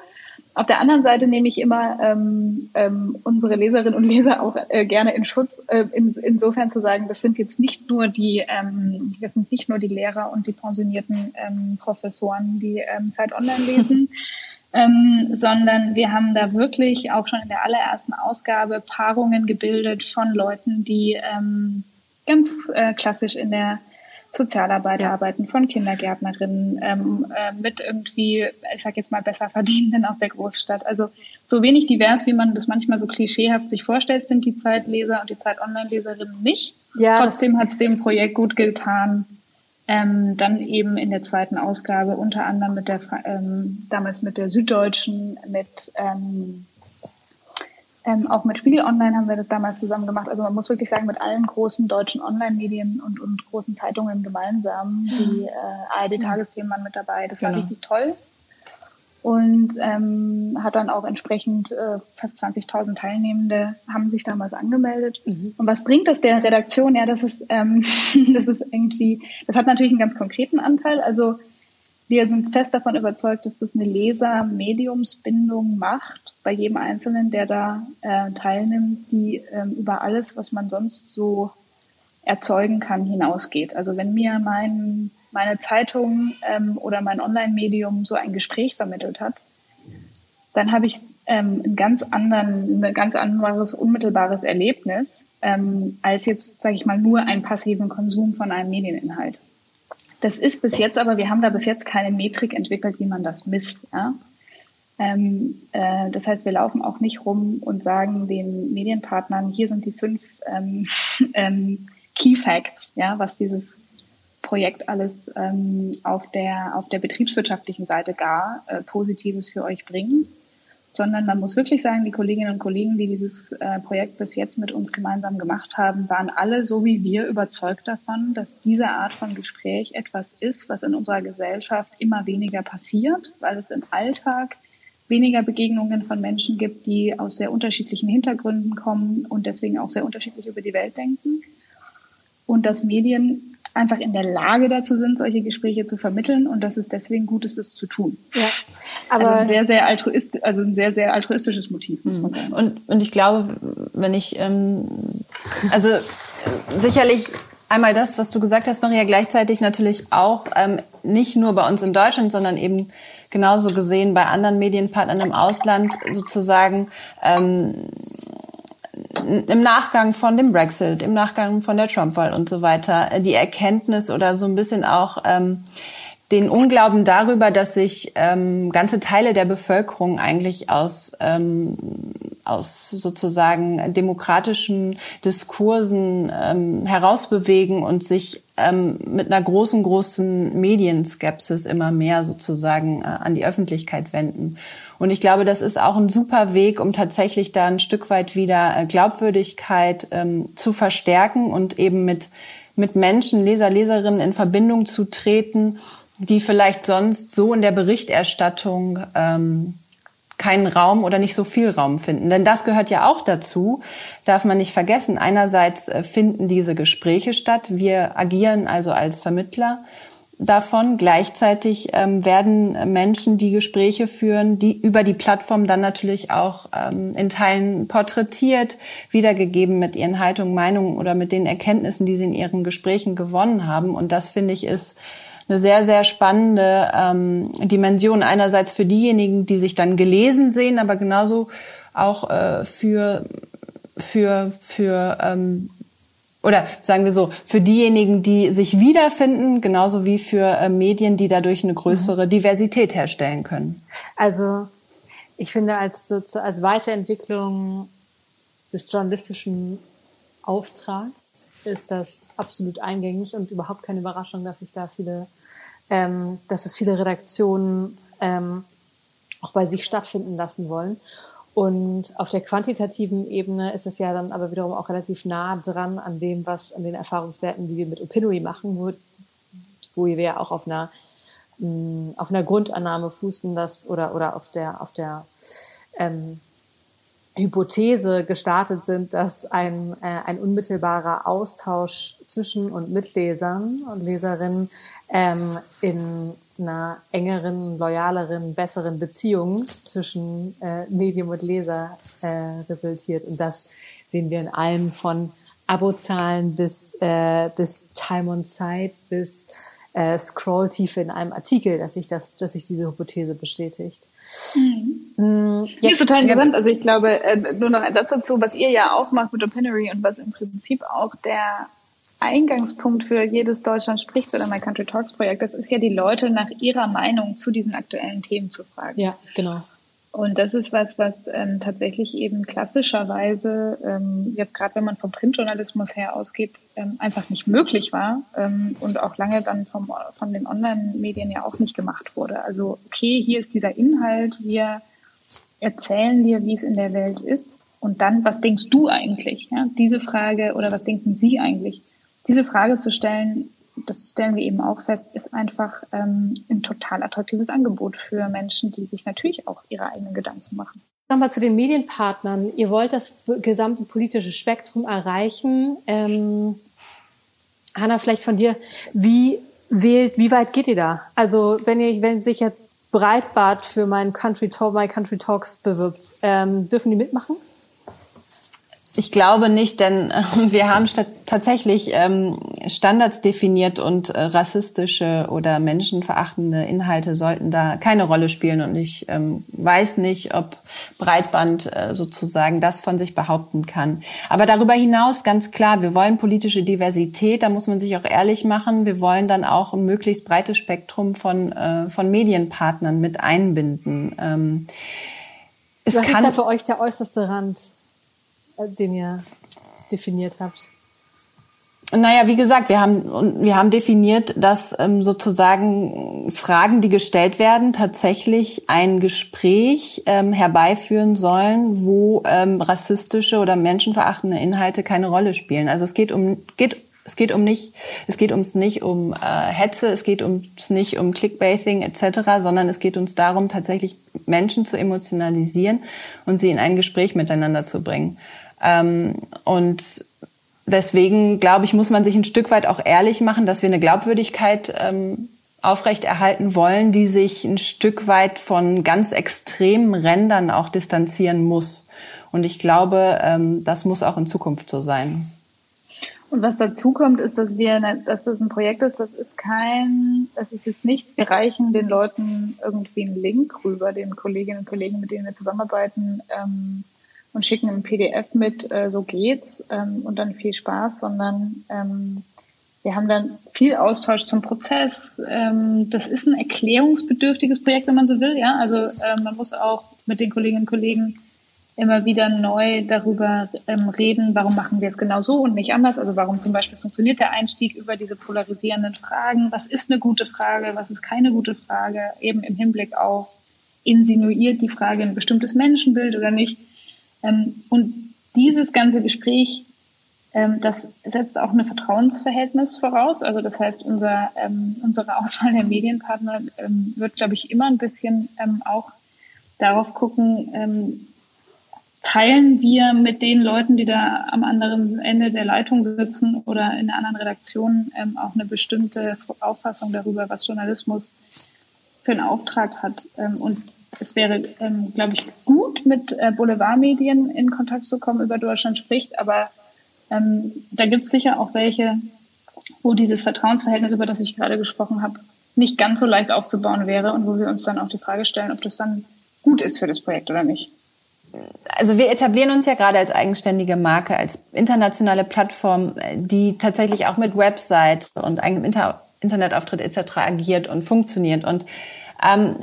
Auf der anderen Seite nehme ich immer ähm, ähm, unsere Leserinnen und Leser auch äh, gerne in Schutz, äh, in, insofern zu sagen, das sind jetzt nicht nur die, ähm, das sind nicht nur die Lehrer und die pensionierten ähm, Professoren, die ähm, Zeit Online lesen, *laughs* ähm, sondern wir haben da wirklich auch schon in der allerersten Ausgabe Paarungen gebildet von Leuten, die ähm, ganz äh, klassisch in der Sozialarbeit ja. arbeiten, von Kindergärtnerinnen, ähm, äh, mit irgendwie, ich sag jetzt mal, besser verdienenden aus der Großstadt. Also so wenig divers, wie man das manchmal so klischeehaft sich vorstellt, sind die Zeitleser und die Zeit-Online-Leserinnen nicht. Ja, Trotzdem hat es dem Projekt gut getan, ähm, dann eben in der zweiten Ausgabe unter anderem mit der ähm, damals mit der Süddeutschen, mit ähm, ähm, auch mit Spiegel Online haben wir das damals zusammen gemacht. Also man muss wirklich sagen, mit allen großen deutschen Online-Medien und, und großen Zeitungen gemeinsam. Die äh, ARD-Tagesthemen waren mit dabei. Das war genau. richtig toll. Und ähm, hat dann auch entsprechend äh, fast 20.000 Teilnehmende haben sich damals angemeldet. Mhm. Und was bringt das der Redaktion? Ja, das ist, ähm, *laughs* das ist irgendwie, das hat natürlich einen ganz konkreten Anteil. Also wir sind fest davon überzeugt, dass das eine Leser-Mediumsbindung macht bei jedem Einzelnen, der da äh, teilnimmt, die ähm, über alles, was man sonst so erzeugen kann, hinausgeht. Also wenn mir mein, meine Zeitung ähm, oder mein Online-Medium so ein Gespräch vermittelt hat, dann habe ich ähm, ein ganz anderen, ein ganz anderes unmittelbares Erlebnis ähm, als jetzt, sage ich mal, nur einen passiven Konsum von einem Medieninhalt. Das ist bis jetzt aber, wir haben da bis jetzt keine Metrik entwickelt, wie man das misst. Ja? Ähm, äh, das heißt, wir laufen auch nicht rum und sagen den Medienpartnern, hier sind die fünf ähm, *laughs* ähm, Key Facts, ja, was dieses Projekt alles ähm, auf, der, auf der betriebswirtschaftlichen Seite gar äh, Positives für euch bringen, sondern man muss wirklich sagen, die Kolleginnen und Kollegen, die dieses äh, Projekt bis jetzt mit uns gemeinsam gemacht haben, waren alle so wie wir überzeugt davon, dass diese Art von Gespräch etwas ist, was in unserer Gesellschaft immer weniger passiert, weil es im Alltag weniger Begegnungen von Menschen gibt, die aus sehr unterschiedlichen Hintergründen kommen und deswegen auch sehr unterschiedlich über die Welt denken. Und dass Medien einfach in der Lage dazu sind, solche Gespräche zu vermitteln und dass es deswegen gut ist, es zu tun. Ja, aber also ein sehr, sehr altruist, also ein sehr, sehr altruistisches Motiv, muss man sagen. Und, und ich glaube, wenn ich, ähm, also sicherlich einmal das, was du gesagt hast, Maria, gleichzeitig natürlich auch ähm, nicht nur bei uns in Deutschland, sondern eben genauso gesehen bei anderen Medienpartnern im Ausland sozusagen ähm, im Nachgang von dem Brexit, im Nachgang von der Trump-Wahl und so weiter, die Erkenntnis oder so ein bisschen auch ähm, den Unglauben darüber, dass sich ähm, ganze Teile der Bevölkerung eigentlich aus, ähm, aus sozusagen demokratischen Diskursen ähm, herausbewegen und sich ähm, mit einer großen, großen Medienskepsis immer mehr sozusagen äh, an die Öffentlichkeit wenden. Und ich glaube, das ist auch ein super Weg, um tatsächlich da ein Stück weit wieder äh, Glaubwürdigkeit ähm, zu verstärken und eben mit, mit Menschen, Leser, Leserinnen in Verbindung zu treten, die vielleicht sonst so in der Berichterstattung ähm, keinen Raum oder nicht so viel Raum finden. Denn das gehört ja auch dazu, darf man nicht vergessen. Einerseits äh, finden diese Gespräche statt. Wir agieren also als Vermittler davon. Gleichzeitig ähm, werden Menschen, die Gespräche führen, die über die Plattform dann natürlich auch ähm, in Teilen porträtiert, wiedergegeben mit ihren Haltungen, Meinungen oder mit den Erkenntnissen, die sie in ihren Gesprächen gewonnen haben. Und das finde ich ist eine sehr, sehr spannende ähm, Dimension. Einerseits für diejenigen, die sich dann gelesen sehen, aber genauso auch äh, für, für, für ähm, oder sagen wir so, für diejenigen, die sich wiederfinden, genauso wie für äh, Medien, die dadurch eine größere mhm. Diversität herstellen können. Also ich finde, als, so, als Weiterentwicklung des journalistischen Auftrags ist das absolut eingängig und überhaupt keine Überraschung, dass sich da viele ähm, dass es viele Redaktionen ähm, auch bei sich stattfinden lassen wollen. Und auf der quantitativen Ebene ist es ja dann aber wiederum auch relativ nah dran an dem, was, an den Erfahrungswerten, die wir mit Opinory machen, wo, wo wir ja auch auf einer, mh, mm, auf einer Grundannahme fußen, dass, oder, oder auf der, auf der, ähm, Hypothese gestartet sind, dass ein, äh, ein unmittelbarer Austausch zwischen und mit Lesern und Leserinnen ähm, in einer engeren, loyaleren, besseren Beziehung zwischen äh, Medium und Leser äh, resultiert. Und das sehen wir in allem von Abozahlen bis, äh, bis Time on Site bis äh, Scrolltiefe in einem Artikel, dass sich das, dass sich diese Hypothese bestätigt. Mhm. Mhm. Ja, ist total interessant. Also ich glaube, äh, nur noch ein Satz dazu, was ihr ja auch macht mit Opinory und was im Prinzip auch der Eingangspunkt für jedes Deutschland spricht oder My Country Talks Projekt, das ist ja die Leute nach ihrer Meinung zu diesen aktuellen Themen zu fragen. Ja, genau. Und das ist was, was ähm, tatsächlich eben klassischerweise, ähm, jetzt gerade wenn man vom Printjournalismus her ausgeht, ähm, einfach nicht möglich war ähm, und auch lange dann vom, von den Online-Medien ja auch nicht gemacht wurde. Also okay, hier ist dieser Inhalt, wir erzählen dir, wie es in der Welt ist. Und dann, was denkst du eigentlich? Ja, diese Frage oder was denken Sie eigentlich? Diese Frage zu stellen, das stellen wir eben auch fest, ist einfach ähm, ein total attraktives Angebot für Menschen, die sich natürlich auch ihre eigenen Gedanken machen. Nochmal zu den Medienpartnern. Ihr wollt das gesamte politische Spektrum erreichen. Ähm, Hanna, vielleicht von dir. Wie wählt, wie weit geht ihr da? Also wenn ihr, wenn sich jetzt Breitbart für mein Country Talk, My Country Talks bewirbt, ähm, dürfen die mitmachen? Ich glaube nicht, denn äh, wir haben tatsächlich ähm, Standards definiert und äh, rassistische oder menschenverachtende Inhalte sollten da keine Rolle spielen. Und ich ähm, weiß nicht, ob Breitband äh, sozusagen das von sich behaupten kann. Aber darüber hinaus ganz klar, wir wollen politische Diversität, da muss man sich auch ehrlich machen. Wir wollen dann auch ein möglichst breites Spektrum von, äh, von Medienpartnern mit einbinden. Ähm, es Was kann ist da für euch der äußerste Rand? Den ihr definiert habt? Naja, wie gesagt, wir haben, wir haben definiert, dass ähm, sozusagen Fragen, die gestellt werden, tatsächlich ein Gespräch ähm, herbeiführen sollen, wo ähm, rassistische oder menschenverachtende Inhalte keine Rolle spielen. Also es geht um, geht, es geht um nicht, es geht uns nicht um äh, Hetze, es geht uns nicht um Clickbaiting etc., sondern es geht uns darum, tatsächlich Menschen zu emotionalisieren und sie in ein Gespräch miteinander zu bringen. Ähm, und deswegen, glaube ich, muss man sich ein Stück weit auch ehrlich machen, dass wir eine Glaubwürdigkeit ähm, aufrechterhalten wollen, die sich ein Stück weit von ganz extremen Rändern auch distanzieren muss. Und ich glaube, ähm, das muss auch in Zukunft so sein. Und was dazu kommt, ist, dass wir, dass das ein Projekt ist, das ist kein, das ist jetzt nichts. Wir reichen den Leuten irgendwie einen Link rüber, den Kolleginnen und Kollegen, mit denen wir zusammenarbeiten, ähm, und schicken ein PDF mit, äh, so geht's ähm, und dann viel Spaß, sondern ähm, wir haben dann viel Austausch zum Prozess. Ähm, das ist ein erklärungsbedürftiges Projekt, wenn man so will. Ja, also ähm, man muss auch mit den Kolleginnen und Kollegen immer wieder neu darüber ähm, reden, warum machen wir es genau so und nicht anders. Also warum zum Beispiel funktioniert der Einstieg über diese polarisierenden Fragen? Was ist eine gute Frage? Was ist keine gute Frage? Eben im Hinblick auf insinuiert die Frage ein bestimmtes Menschenbild oder nicht? Ähm, und dieses ganze Gespräch, ähm, das setzt auch ein Vertrauensverhältnis voraus. Also das heißt, unser, ähm, unsere Auswahl der Medienpartner ähm, wird, glaube ich, immer ein bisschen ähm, auch darauf gucken, ähm, teilen wir mit den Leuten, die da am anderen Ende der Leitung sitzen oder in anderen Redaktion auch eine bestimmte Auffassung darüber, was Journalismus für einen Auftrag hat. und es wäre, ähm, glaube ich, gut, mit äh, Boulevardmedien in Kontakt zu kommen, über Deutschland spricht, aber ähm, da gibt es sicher auch welche, wo dieses Vertrauensverhältnis, über das ich gerade gesprochen habe, nicht ganz so leicht aufzubauen wäre und wo wir uns dann auch die Frage stellen, ob das dann gut ist für das Projekt oder nicht. Also wir etablieren uns ja gerade als eigenständige Marke, als internationale Plattform, die tatsächlich auch mit Website und eigenem Inter Internetauftritt etc. agiert und funktioniert. Und ähm,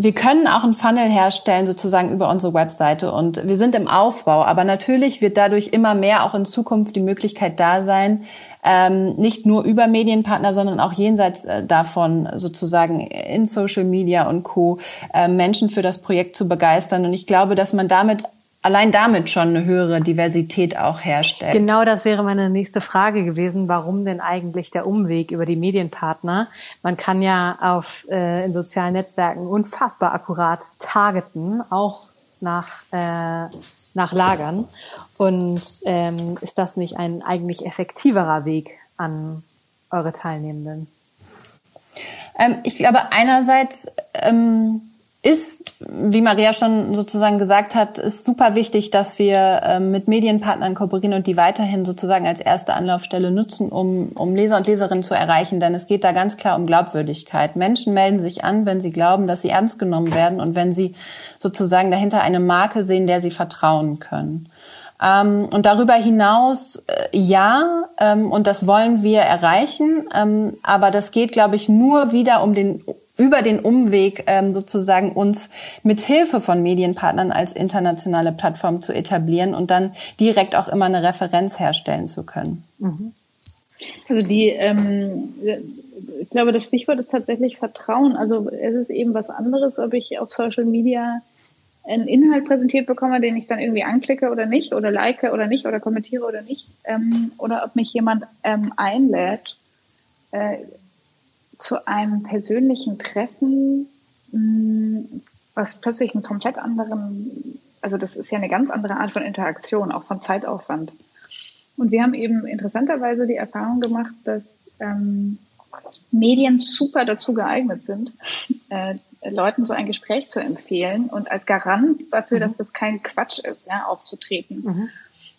wir können auch einen Funnel herstellen, sozusagen über unsere Webseite. Und wir sind im Aufbau. Aber natürlich wird dadurch immer mehr auch in Zukunft die Möglichkeit da sein, ähm, nicht nur über Medienpartner, sondern auch jenseits äh, davon sozusagen in Social Media und Co. Äh, Menschen für das Projekt zu begeistern. Und ich glaube, dass man damit allein damit schon eine höhere Diversität auch herstellt. Genau das wäre meine nächste Frage gewesen. Warum denn eigentlich der Umweg über die Medienpartner? Man kann ja auf, äh, in sozialen Netzwerken unfassbar akkurat targeten, auch nach, äh, nach Lagern. Und ähm, ist das nicht ein eigentlich effektiverer Weg an eure Teilnehmenden? Ähm, ich glaube, einerseits ähm, ist, wie Maria schon sozusagen gesagt hat, ist super wichtig, dass wir ähm, mit Medienpartnern kooperieren und die weiterhin sozusagen als erste Anlaufstelle nutzen, um, um Leser und Leserinnen zu erreichen. Denn es geht da ganz klar um Glaubwürdigkeit. Menschen melden sich an, wenn sie glauben, dass sie ernst genommen werden und wenn sie sozusagen dahinter eine Marke sehen, der sie vertrauen können. Ähm, und darüber hinaus, äh, ja, ähm, und das wollen wir erreichen. Ähm, aber das geht, glaube ich, nur wieder um den über den Umweg ähm, sozusagen uns mit Hilfe von Medienpartnern als internationale Plattform zu etablieren und dann direkt auch immer eine Referenz herstellen zu können. Mhm. Also die, ähm, ich glaube, das Stichwort ist tatsächlich Vertrauen. Also es ist eben was anderes, ob ich auf Social Media einen Inhalt präsentiert bekomme, den ich dann irgendwie anklicke oder nicht, oder like oder nicht, oder kommentiere oder nicht, ähm, oder ob mich jemand ähm, einlädt. Äh, zu einem persönlichen Treffen, mm, was plötzlich einen komplett anderen, also das ist ja eine ganz andere Art von Interaktion, auch von Zeitaufwand. Und wir haben eben interessanterweise die Erfahrung gemacht, dass ähm, Medien super dazu geeignet sind, *laughs* äh, Leuten so ein Gespräch zu empfehlen und als Garant dafür, mhm. dass das kein Quatsch ist, ja, aufzutreten. Mhm.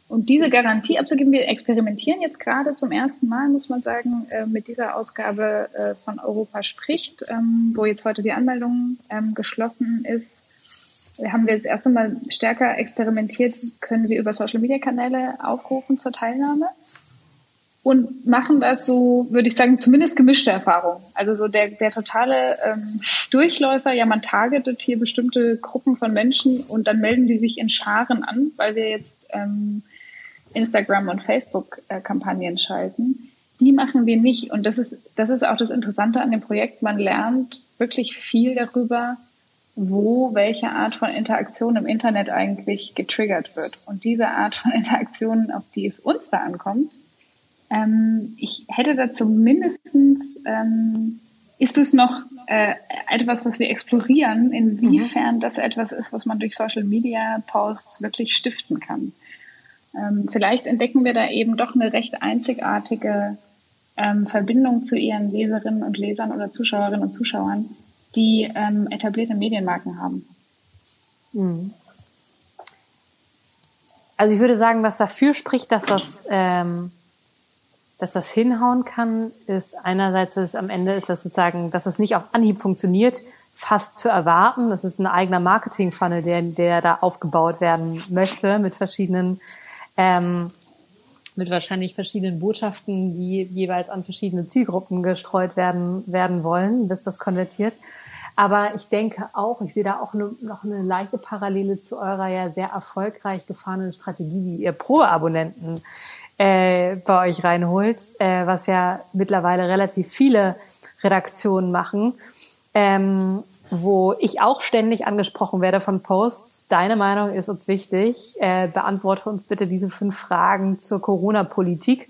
Und diese Garantie abzugeben, wir experimentieren jetzt gerade zum ersten Mal, muss man sagen, äh, mit dieser Ausgabe äh, von Europa spricht, ähm, wo jetzt heute die Anmeldung ähm, geschlossen ist. Wir haben wir das erste Mal stärker experimentiert, können wir über Social-Media-Kanäle aufrufen zur Teilnahme und machen das so, würde ich sagen, zumindest gemischte Erfahrungen. Also so der, der totale ähm, Durchläufer, ja, man targetet hier bestimmte Gruppen von Menschen und dann melden die sich in Scharen an, weil wir jetzt ähm, Instagram und Facebook-Kampagnen schalten. Die machen wir nicht. Und das ist, das ist auch das Interessante an dem Projekt. Man lernt wirklich viel darüber, wo welche Art von Interaktion im Internet eigentlich getriggert wird. Und diese Art von *laughs* Interaktionen, auf die es uns da ankommt, ähm, ich hätte da zumindestens ähm, ist es noch äh, etwas, was wir explorieren, inwiefern mhm. das etwas ist, was man durch Social Media Posts wirklich stiften kann. Ähm, vielleicht entdecken wir da eben doch eine recht einzigartige ähm, Verbindung zu ihren Leserinnen und Lesern oder Zuschauerinnen und Zuschauern, die ähm, etablierte Medienmarken haben. Mhm. Also ich würde sagen, was dafür spricht, dass das, ähm, dass das hinhauen kann, ist einerseits, dass am Ende ist, dass sozusagen, dass es nicht auf Anhieb funktioniert, fast zu erwarten. Das ist ein eigener Marketing-Funnel, der, der da aufgebaut werden möchte mit verschiedenen ähm, mit wahrscheinlich verschiedenen Botschaften, die jeweils an verschiedene Zielgruppen gestreut werden, werden wollen, bis das konvertiert. Aber ich denke auch, ich sehe da auch ne, noch eine leichte Parallele zu eurer ja sehr erfolgreich gefahrenen Strategie, wie ihr Pro-Abonnenten äh, bei euch reinholt, äh, was ja mittlerweile relativ viele Redaktionen machen. Ähm, wo ich auch ständig angesprochen werde von Posts. Deine Meinung ist uns wichtig. Äh, beantworte uns bitte diese fünf Fragen zur Corona-Politik.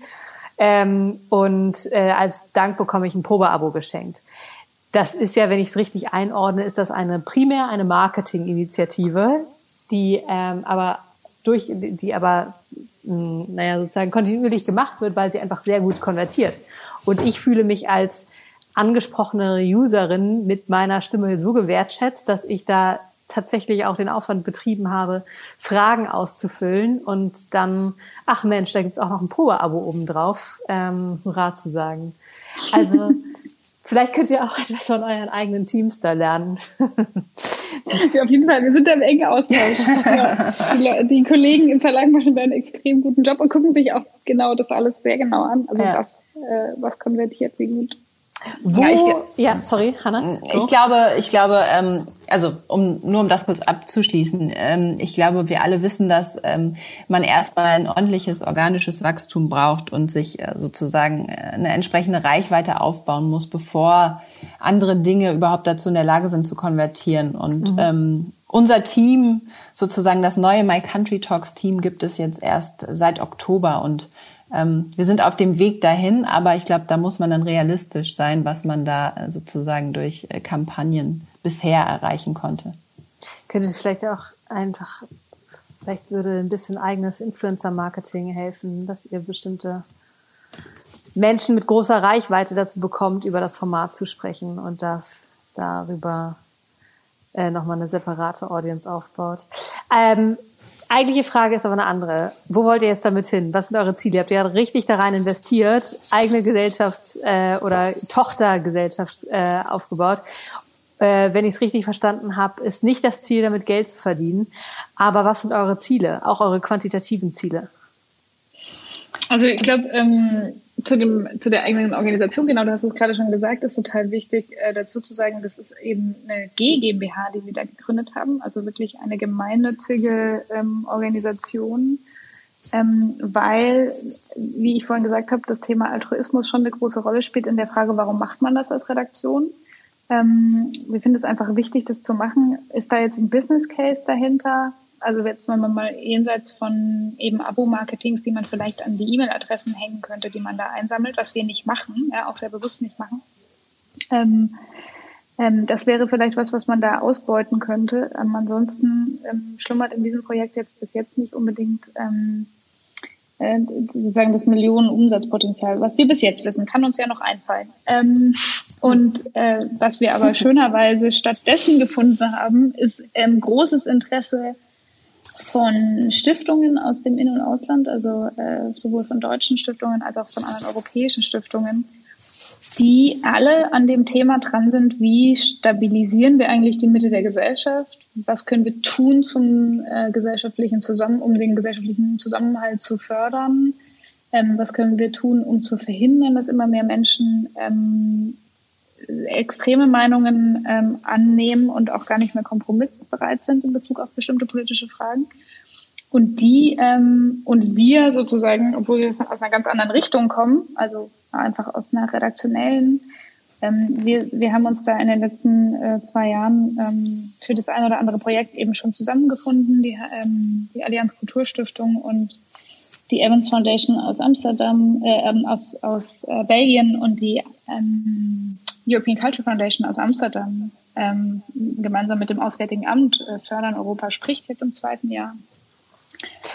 Ähm, und äh, als Dank bekomme ich ein Probeabo geschenkt. Das ist ja, wenn ich es richtig einordne, ist das eine primär eine Marketinginitiative, die ähm, aber durch, die aber mh, hm, naja sozusagen kontinuierlich gemacht wird, weil sie einfach sehr gut konvertiert. Und ich fühle mich als angesprochene Userin mit meiner Stimme so gewertschätzt, dass ich da tatsächlich auch den Aufwand betrieben habe, Fragen auszufüllen und dann, ach Mensch, da gibt's auch noch ein Probeabo obendrauf, ähm, Hurra zu sagen. Also *laughs* vielleicht könnt ihr auch etwas von euren eigenen Teams da lernen. Ja, auf jeden Fall, wir sind da im engen Austausch. *laughs* die, die, Kollegen im Verlag machen da einen extrem guten Job und gucken sich auch genau das alles sehr genau an. Also ja. was, äh, was konvertiert wie gut. Wo, ja, ich, ja, sorry, Hanna. So. Ich glaube, ich glaube, ähm, also um nur um das kurz abzuschließen, ähm, ich glaube, wir alle wissen, dass ähm, man erstmal ein ordentliches organisches Wachstum braucht und sich äh, sozusagen äh, eine entsprechende Reichweite aufbauen muss, bevor andere Dinge überhaupt dazu in der Lage sind zu konvertieren. Und mhm. ähm, unser Team, sozusagen das neue My Country Talks Team, gibt es jetzt erst seit Oktober und ähm, wir sind auf dem Weg dahin, aber ich glaube, da muss man dann realistisch sein, was man da äh, sozusagen durch äh, Kampagnen bisher erreichen konnte. Könnte es vielleicht auch einfach, vielleicht würde ein bisschen eigenes Influencer-Marketing helfen, dass ihr bestimmte Menschen mit großer Reichweite dazu bekommt, über das Format zu sprechen und da, darüber äh, nochmal eine separate Audience aufbaut. Ähm, eigentliche Frage ist aber eine andere. Wo wollt ihr jetzt damit hin? Was sind eure Ziele? Habt ihr ja richtig da rein investiert, eigene Gesellschaft äh, oder Tochtergesellschaft äh, aufgebaut? Äh, wenn ich es richtig verstanden habe, ist nicht das Ziel, damit Geld zu verdienen. Aber was sind eure Ziele? Auch eure quantitativen Ziele? Also ich glaube, ähm, zu, dem, zu der eigenen Organisation, genau, du hast es gerade schon gesagt, ist total wichtig äh, dazu zu sagen, das ist eben eine G GmbH, die wir da gegründet haben, also wirklich eine gemeinnützige ähm, Organisation, ähm, weil, wie ich vorhin gesagt habe, das Thema Altruismus schon eine große Rolle spielt in der Frage, warum macht man das als Redaktion? Ähm, wir finden es einfach wichtig, das zu machen. Ist da jetzt ein Business Case dahinter? Also jetzt, wenn man mal jenseits von eben Abo-Marketings, die man vielleicht an die E-Mail-Adressen hängen könnte, die man da einsammelt, was wir nicht machen, ja, auch sehr bewusst nicht machen. Ähm, ähm, das wäre vielleicht was, was man da ausbeuten könnte. Ähm, ansonsten schlummert in diesem Projekt jetzt bis jetzt nicht unbedingt ähm, äh, sozusagen das Millionen-Umsatzpotenzial. Was wir bis jetzt wissen, kann uns ja noch einfallen. Ähm, und äh, was wir aber *laughs* schönerweise stattdessen gefunden haben, ist ähm, großes Interesse von Stiftungen aus dem In- und Ausland, also äh, sowohl von deutschen Stiftungen als auch von anderen europäischen Stiftungen, die alle an dem Thema dran sind, wie stabilisieren wir eigentlich die Mitte der Gesellschaft, was können wir tun zum äh, gesellschaftlichen Zusammen, um den gesellschaftlichen Zusammenhalt zu fördern, ähm, was können wir tun, um zu verhindern, dass immer mehr Menschen ähm, extreme Meinungen ähm, annehmen und auch gar nicht mehr kompromissbereit sind in Bezug auf bestimmte politische Fragen. Und die ähm, und wir sozusagen, obwohl wir aus einer ganz anderen Richtung kommen, also einfach aus einer redaktionellen, ähm, wir, wir haben uns da in den letzten äh, zwei Jahren ähm, für das ein oder andere Projekt eben schon zusammengefunden, die, ähm, die Allianz Kulturstiftung und die Evans Foundation aus Amsterdam, äh, ähm, aus, aus äh, Belgien und die ähm, European Culture Foundation aus Amsterdam ähm, gemeinsam mit dem Auswärtigen Amt äh, Fördern Europa spricht jetzt im zweiten Jahr.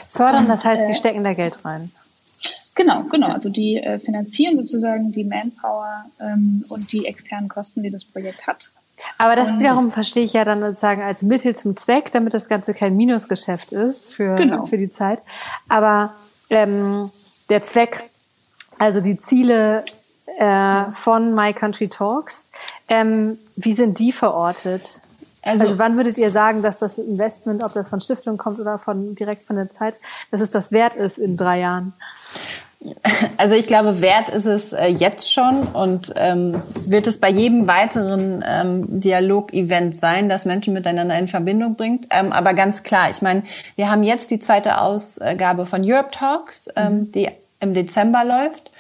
Fördern, das heißt, sie äh, stecken da Geld rein. Genau, genau. Also die äh, finanzieren sozusagen die Manpower ähm, und die externen Kosten, die das Projekt hat. Aber das wiederum verstehe ich ja dann sozusagen als Mittel zum Zweck, damit das Ganze kein Minusgeschäft ist für, genau. für die Zeit. Aber ähm, der Zweck, also die Ziele äh, von My Country Talks. Ähm, wie sind die verortet? Also, also, wann würdet ihr sagen, dass das Investment, ob das von Stiftung kommt oder von direkt von der Zeit, dass es das wert ist in drei Jahren? Also ich glaube, wert ist es äh, jetzt schon und ähm, wird es bei jedem weiteren ähm, Dialog-Event sein, das Menschen miteinander in Verbindung bringt. Ähm, aber ganz klar, ich meine, wir haben jetzt die zweite Ausgabe von Europe Talks, ähm, mhm. die im Dezember läuft.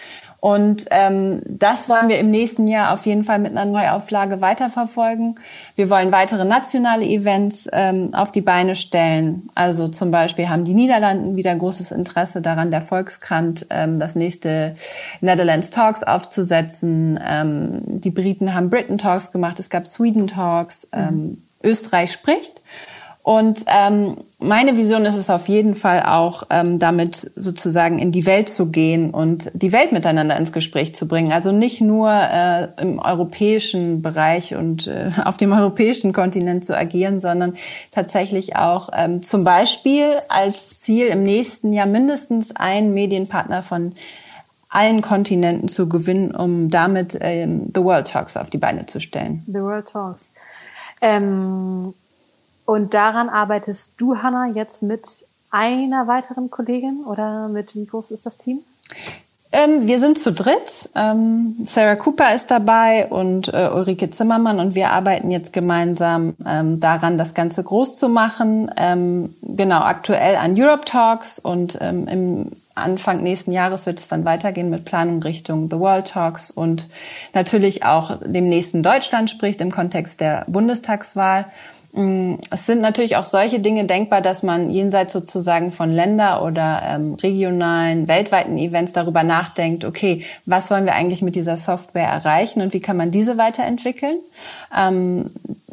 Und ähm, das wollen wir im nächsten Jahr auf jeden Fall mit einer Neuauflage weiterverfolgen. Wir wollen weitere nationale Events ähm, auf die Beine stellen. Also zum Beispiel haben die Niederlanden wieder großes Interesse daran, der Volkskrant ähm, das nächste Netherlands Talks aufzusetzen. Ähm, die Briten haben Britain Talks gemacht, es gab Sweden Talks, ähm, mhm. Österreich spricht. Und ähm, meine Vision ist es auf jeden Fall auch, ähm, damit sozusagen in die Welt zu gehen und die Welt miteinander ins Gespräch zu bringen. Also nicht nur äh, im europäischen Bereich und äh, auf dem europäischen Kontinent zu agieren, sondern tatsächlich auch ähm, zum Beispiel als Ziel im nächsten Jahr mindestens einen Medienpartner von allen Kontinenten zu gewinnen, um damit ähm, The World Talks auf die Beine zu stellen. The World Talks. Ähm und daran arbeitest du, Hanna, jetzt mit einer weiteren Kollegin oder mit wie groß ist das Team? Ähm, wir sind zu dritt. Ähm, Sarah Cooper ist dabei und äh, Ulrike Zimmermann und wir arbeiten jetzt gemeinsam ähm, daran, das Ganze groß zu machen. Ähm, genau, aktuell an Europe Talks und ähm, im Anfang nächsten Jahres wird es dann weitergehen mit Planung Richtung The World Talks und natürlich auch dem nächsten Deutschland spricht im Kontext der Bundestagswahl. Mm, es sind natürlich auch solche Dinge denkbar, dass man jenseits sozusagen von Länder- oder ähm, regionalen, weltweiten Events darüber nachdenkt, okay, was wollen wir eigentlich mit dieser Software erreichen und wie kann man diese weiterentwickeln? Ähm,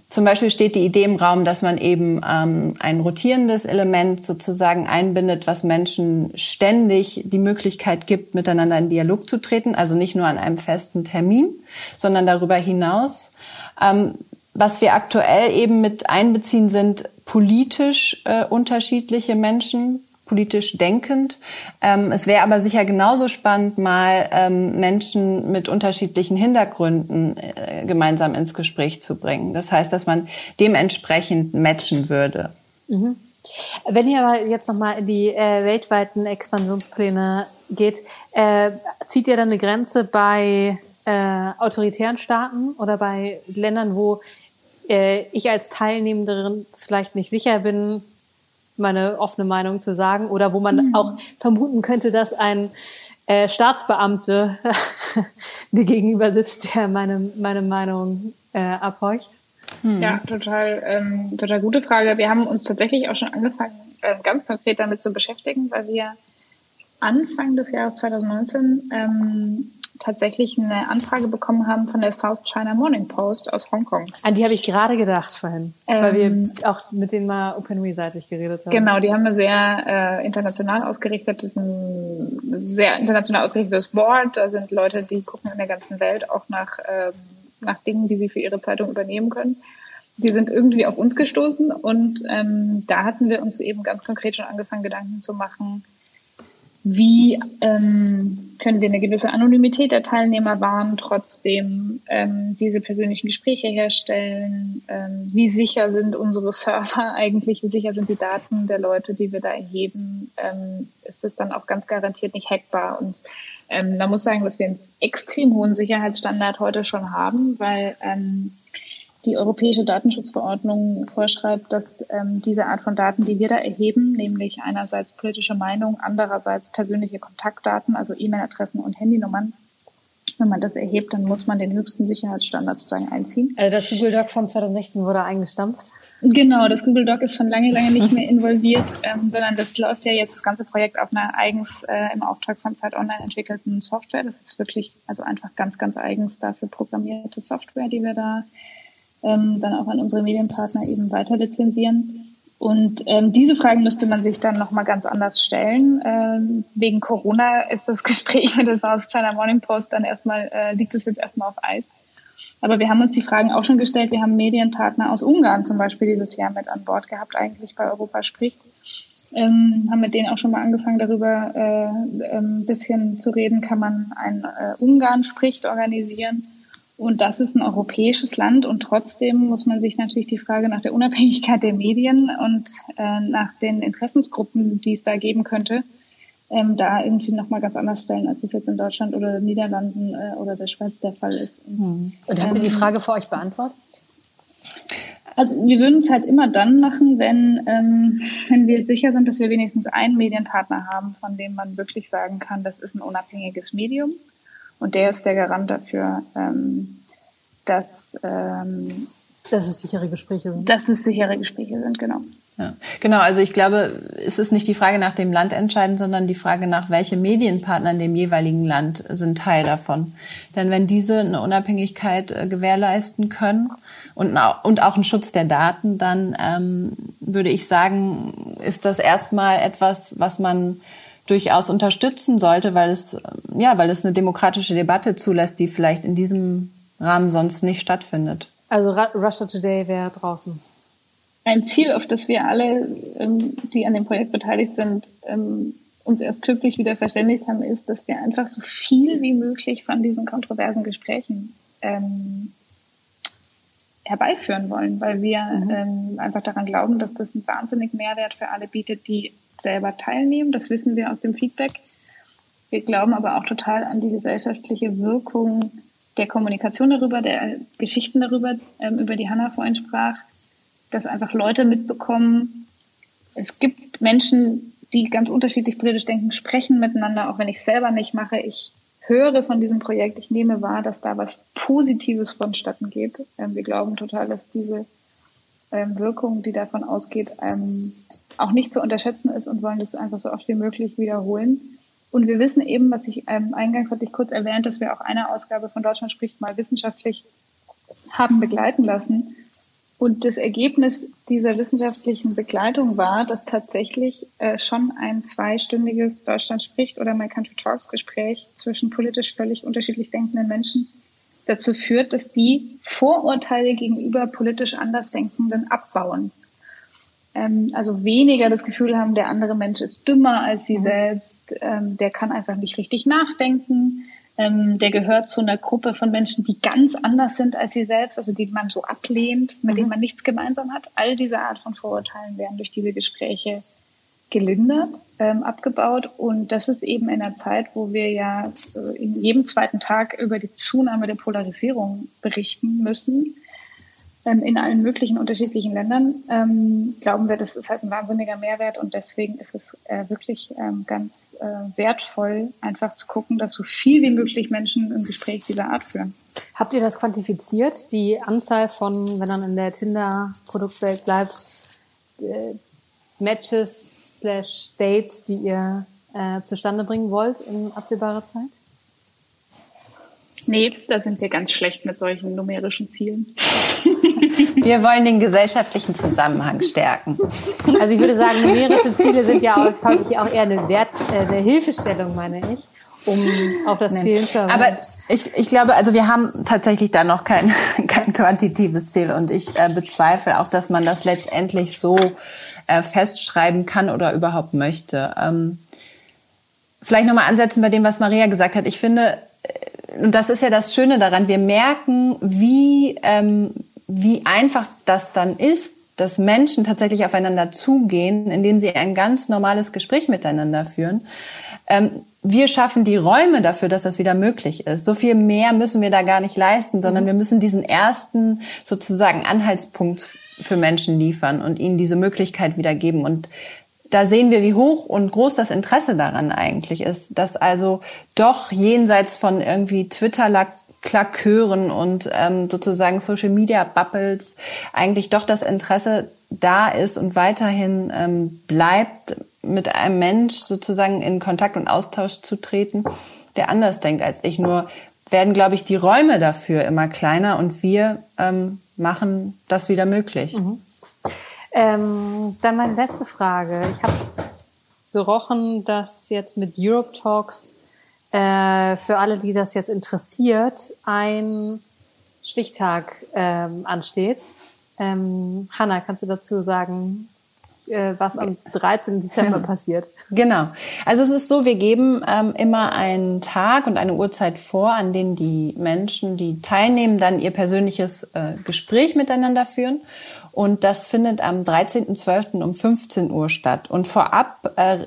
zum Beispiel steht die Idee im Raum, dass man eben ähm, ein rotierendes Element sozusagen einbindet, was Menschen ständig die Möglichkeit gibt, miteinander in Dialog zu treten, also nicht nur an einem festen Termin, sondern darüber hinaus. Ähm, was wir aktuell eben mit einbeziehen, sind politisch äh, unterschiedliche Menschen, politisch denkend. Ähm, es wäre aber sicher genauso spannend, mal ähm, Menschen mit unterschiedlichen Hintergründen äh, gemeinsam ins Gespräch zu bringen. Das heißt, dass man dementsprechend matchen würde. Mhm. Wenn ihr aber jetzt nochmal in die äh, weltweiten Expansionspläne geht, äh, zieht ihr dann eine Grenze bei äh, autoritären Staaten oder bei Ländern, wo äh, ich als Teilnehmerin vielleicht nicht sicher bin, meine offene Meinung zu sagen oder wo man mhm. auch vermuten könnte, dass ein äh, Staatsbeamte *laughs* mir gegenüber sitzt, der meine, meine Meinung äh, abhorcht? Hm. Ja, total, ähm, total gute Frage. Wir haben uns tatsächlich auch schon angefangen, äh, ganz konkret damit zu beschäftigen, weil wir Anfang des Jahres 2019 ähm, tatsächlich eine Anfrage bekommen haben von der South China Morning Post aus Hongkong. An die habe ich gerade gedacht vorhin, ähm, weil wir ähm, auch mit denen mal OpenWe-seitig geredet haben. Genau, die haben eine sehr äh, international ausgerichtete, sehr international ausgerichtetes Board. Da sind Leute, die gucken in der ganzen Welt auch nach, ähm, nach Dingen, die sie für ihre Zeitung übernehmen können. die sind irgendwie auf uns gestoßen und ähm, da hatten wir uns eben ganz konkret schon angefangen, Gedanken zu machen, wie ähm, können wir eine gewisse Anonymität der Teilnehmer wahren, trotzdem ähm, diese persönlichen Gespräche herstellen, ähm, wie sicher sind unsere *laughs* Server eigentlich, wie sicher sind die Daten der Leute, die wir da erheben, ähm, ist es dann auch ganz garantiert nicht hackbar. Und ähm, man muss sagen, dass wir einen extrem hohen Sicherheitsstandard heute schon haben, weil ähm, die Europäische Datenschutzverordnung vorschreibt, dass ähm, diese Art von Daten, die wir da erheben, nämlich einerseits politische Meinung, andererseits persönliche Kontaktdaten, also E-Mail-Adressen und Handynummern, wenn man das erhebt, dann muss man den höchsten Sicherheitsstandard sozusagen einziehen. Also das Google Doc von 2016 wurde eingestampft? Genau, das Google Doc ist schon lange, lange nicht mehr involviert, ähm, sondern das läuft ja jetzt das ganze Projekt auf einer eigens äh, im Auftrag von Zeit Online entwickelten Software. Das ist wirklich also einfach ganz, ganz eigens dafür programmierte Software, die wir da ähm, dann auch an unsere Medienpartner eben weiter lizenzieren. Und ähm, diese Fragen müsste man sich dann nochmal ganz anders stellen. Ähm, wegen Corona ist das *laughs* Gespräch mit der South China Morning Post dann erstmal, äh, liegt es jetzt erstmal auf Eis. Aber wir haben uns die Fragen auch schon gestellt. Wir haben Medienpartner aus Ungarn zum Beispiel dieses Jahr mit an Bord gehabt, eigentlich bei Europa spricht. Ähm, haben mit denen auch schon mal angefangen, darüber äh, ein ähm, bisschen zu reden, kann man ein äh, Ungarn spricht organisieren und das ist ein europäisches Land und trotzdem muss man sich natürlich die Frage nach der Unabhängigkeit der Medien und äh, nach den Interessensgruppen, die es da geben könnte, ähm, da irgendwie nochmal ganz anders stellen, als es jetzt in Deutschland oder den Niederlanden äh, oder der Schweiz der Fall ist. Und, hm. und haben Sie die ähm, Frage für euch beantwortet? Also wir würden es halt immer dann machen, wenn, ähm, wenn wir sicher sind, dass wir wenigstens einen Medienpartner haben, von dem man wirklich sagen kann, das ist ein unabhängiges Medium. Und der ist der Garant dafür, ähm, dass, ähm, dass es sichere Gespräche sind. Dass es sichere Gespräche sind, genau. Ja, genau. Also ich glaube, es ist nicht die Frage nach dem Land entscheidend, sondern die Frage nach, welche Medienpartner in dem jeweiligen Land sind Teil davon. Denn wenn diese eine Unabhängigkeit äh, gewährleisten können und, und auch einen Schutz der Daten, dann ähm, würde ich sagen, ist das erstmal etwas, was man durchaus unterstützen sollte, weil es, ja, weil es eine demokratische Debatte zulässt, die vielleicht in diesem Rahmen sonst nicht stattfindet. Also Russia Today wäre draußen. Ein Ziel, auf das wir alle, ähm, die an dem Projekt beteiligt sind, ähm, uns erst kürzlich wieder verständigt haben, ist, dass wir einfach so viel wie möglich von diesen kontroversen Gesprächen ähm, herbeiführen wollen, weil wir mhm. ähm, einfach daran glauben, dass das einen wahnsinnigen Mehrwert für alle bietet, die selber teilnehmen. Das wissen wir aus dem Feedback. Wir glauben aber auch total an die gesellschaftliche Wirkung der Kommunikation darüber, der Geschichten darüber, ähm, über die Hanna vorhin sprach, dass einfach Leute mitbekommen, es gibt Menschen, die ganz unterschiedlich politisch denken, sprechen miteinander, auch wenn ich es selber nicht mache. Ich höre von diesem Projekt, ich nehme wahr, dass da was Positives vonstatten geht. Ähm, wir glauben total, dass diese Wirkung, die davon ausgeht, ähm, auch nicht zu unterschätzen ist und wollen das einfach so oft wie möglich wiederholen. Und wir wissen eben, was ich ähm, eingangs hatte ich kurz erwähnt, dass wir auch eine Ausgabe von Deutschland spricht mal wissenschaftlich haben begleiten lassen. Und das Ergebnis dieser wissenschaftlichen Begleitung war, dass tatsächlich äh, schon ein zweistündiges Deutschland spricht oder My Country Talks Gespräch zwischen politisch völlig unterschiedlich denkenden Menschen dazu führt, dass die Vorurteile gegenüber politisch Andersdenkenden abbauen. Ähm, also weniger das Gefühl haben, der andere Mensch ist dümmer als sie mhm. selbst, ähm, der kann einfach nicht richtig nachdenken, ähm, der gehört zu einer Gruppe von Menschen, die ganz anders sind als sie selbst, also die man so ablehnt, mit mhm. denen man nichts gemeinsam hat. All diese Art von Vorurteilen werden durch diese Gespräche gelindert, ähm, abgebaut. Und das ist eben in einer Zeit, wo wir ja äh, in jedem zweiten Tag über die Zunahme der Polarisierung berichten müssen, ähm, in allen möglichen unterschiedlichen Ländern, ähm, glauben wir, das ist halt ein wahnsinniger Mehrwert und deswegen ist es äh, wirklich ähm, ganz äh, wertvoll, einfach zu gucken, dass so viel wie möglich Menschen ein Gespräch dieser Art führen. Habt ihr das quantifiziert, die Anzahl von, wenn man in der Tinder-Produktwelt bleibt, äh, Matches slash Dates, die ihr äh, zustande bringen wollt in absehbarer Zeit? Nee, da sind wir ganz schlecht mit solchen numerischen Zielen. *laughs* Wir wollen den gesellschaftlichen Zusammenhang stärken. Also ich würde sagen, numerische Ziele sind ja auch, auch eher eine, Wert, äh, eine Hilfestellung, meine ich, um auf das Ziel zu Aber Ich, ich glaube, also wir haben tatsächlich da noch kein, *laughs* kein quantitatives Ziel und ich äh, bezweifle auch, dass man das letztendlich so äh, festschreiben kann oder überhaupt möchte. Ähm, vielleicht nochmal ansetzen bei dem, was Maria gesagt hat. Ich finde, äh, und das ist ja das Schöne daran, wir merken, wie, ähm, wie einfach das dann ist, dass Menschen tatsächlich aufeinander zugehen, indem sie ein ganz normales Gespräch miteinander führen. Ähm, wir schaffen die Räume dafür, dass das wieder möglich ist. So viel mehr müssen wir da gar nicht leisten, sondern mhm. wir müssen diesen ersten sozusagen Anhaltspunkt für Menschen liefern und ihnen diese Möglichkeit wieder geben. Und da sehen wir, wie hoch und groß das Interesse daran eigentlich ist, dass also doch jenseits von irgendwie Twitter-Klakören und ähm, sozusagen Social-Media-Bubbles eigentlich doch das Interesse da ist und weiterhin ähm, bleibt, mit einem Mensch sozusagen in Kontakt und Austausch zu treten, der anders denkt als ich. Nur werden, glaube ich, die Räume dafür immer kleiner und wir ähm, machen das wieder möglich. Mhm. Ähm, dann meine letzte Frage. Ich habe gerochen, dass jetzt mit Europe Talks äh, für alle, die das jetzt interessiert, ein Stichtag ähm, ansteht. Ähm, Hanna, kannst du dazu sagen, äh, was am 13. Dezember passiert. Genau. Also es ist so, wir geben ähm, immer einen Tag und eine Uhrzeit vor, an denen die Menschen, die teilnehmen, dann ihr persönliches äh, Gespräch miteinander führen. Und das findet am 13.12. um 15 Uhr statt. Und vorab äh,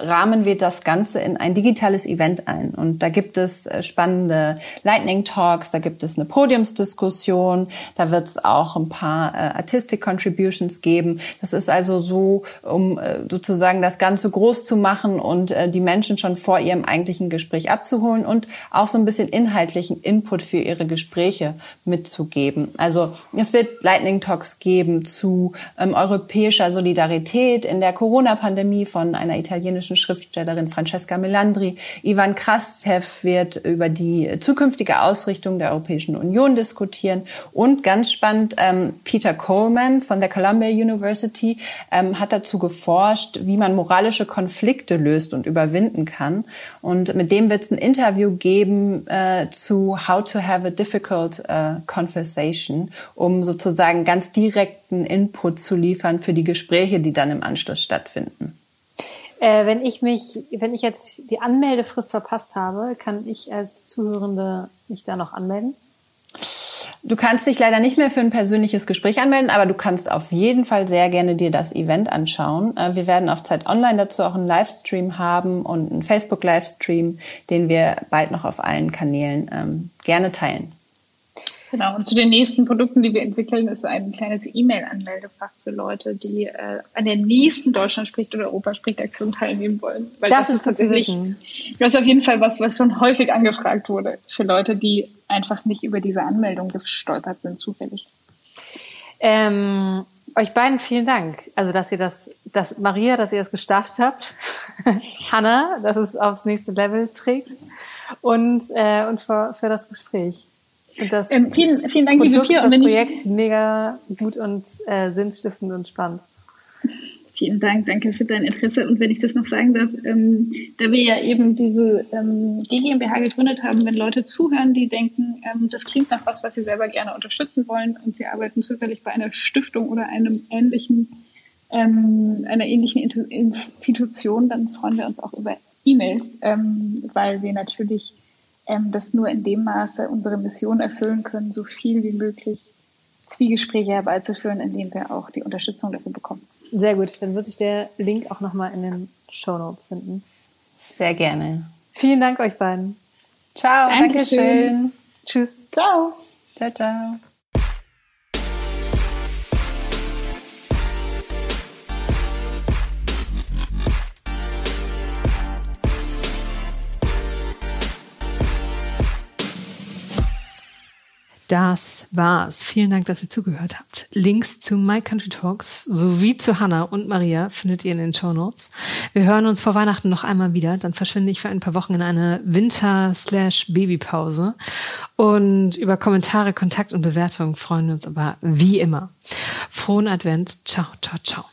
rahmen wir das Ganze in ein digitales Event ein. Und da gibt es äh, spannende Lightning Talks, da gibt es eine Podiumsdiskussion, da wird es auch ein paar äh, Artistic Contributions geben. Das ist also so, um äh, sozusagen das Ganze groß zu machen und die Menschen schon vor ihrem eigentlichen Gespräch abzuholen und auch so ein bisschen inhaltlichen Input für ihre Gespräche mitzugeben. Also es wird Lightning Talks geben zu ähm, europäischer Solidarität in der Corona-Pandemie von einer italienischen italienischen Schriftstellerin Francesca Melandri. Ivan Krastev wird über die zukünftige Ausrichtung der Europäischen Union diskutieren. Und ganz spannend, ähm, Peter Coleman von der Columbia University ähm, hat dazu geforscht, wie man moralische Konflikte löst und überwinden kann. Und mit dem wird es ein Interview geben äh, zu How to have a difficult uh, conversation, um sozusagen ganz direkten Input zu liefern für die Gespräche, die dann im Anschluss stattfinden. Äh, wenn ich mich, wenn ich jetzt die Anmeldefrist verpasst habe, kann ich als Zuhörende mich da noch anmelden? Du kannst dich leider nicht mehr für ein persönliches Gespräch anmelden, aber du kannst auf jeden Fall sehr gerne dir das Event anschauen. Äh, wir werden auf Zeit Online dazu auch einen Livestream haben und einen Facebook-Livestream, den wir bald noch auf allen Kanälen ähm, gerne teilen. Genau, und zu den nächsten Produkten, die wir entwickeln, ist ein kleines E-Mail-Anmeldefach für Leute, die äh, an der nächsten Deutschland spricht oder Europa spricht Aktion teilnehmen wollen. Weil das, das ist tatsächlich, das ist auf jeden Fall was, was schon häufig angefragt wurde für Leute, die einfach nicht über diese Anmeldung gestolpert sind, zufällig. Ähm, euch beiden vielen Dank. Also, dass ihr das, dass Maria, dass ihr das gestartet habt. *laughs* Hanna, dass es aufs nächste Level trägst. Und, äh, und für, für das Gespräch. Das ähm, vielen, vielen Dank, liebe Pia. Und das Projekt mega gut und äh, sinnstiftend und spannend. Vielen Dank, danke für dein Interesse. Und wenn ich das noch sagen darf, ähm, da wir ja eben diese ähm, GmbH gegründet haben, wenn Leute zuhören, die denken, ähm, das klingt nach was, was sie selber gerne unterstützen wollen und sie arbeiten zufällig bei einer Stiftung oder einem ähnlichen, ähm, einer ähnlichen Institution, dann freuen wir uns auch über E-Mails, ähm, weil wir natürlich ähm, das nur in dem Maße unsere Mission erfüllen können, so viel wie möglich Zwiegespräche herbeizuführen, indem wir auch die Unterstützung dafür bekommen. Sehr gut, dann wird sich der Link auch nochmal in den Show Notes finden. Sehr gerne. Vielen Dank euch beiden. Ciao, Dankeschön. Dankeschön. Tschüss. Ciao. Ciao, ciao. Das war's. Vielen Dank, dass ihr zugehört habt. Links zu My Country Talks sowie zu Hannah und Maria findet ihr in den Show Notes. Wir hören uns vor Weihnachten noch einmal wieder. Dann verschwinde ich für ein paar Wochen in eine Winter-Babypause. Und über Kommentare, Kontakt und Bewertungen freuen wir uns aber wie immer. Frohen Advent. Ciao, ciao, ciao.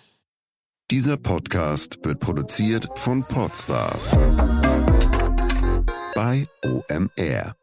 Dieser Podcast wird produziert von Podstars bei OMR.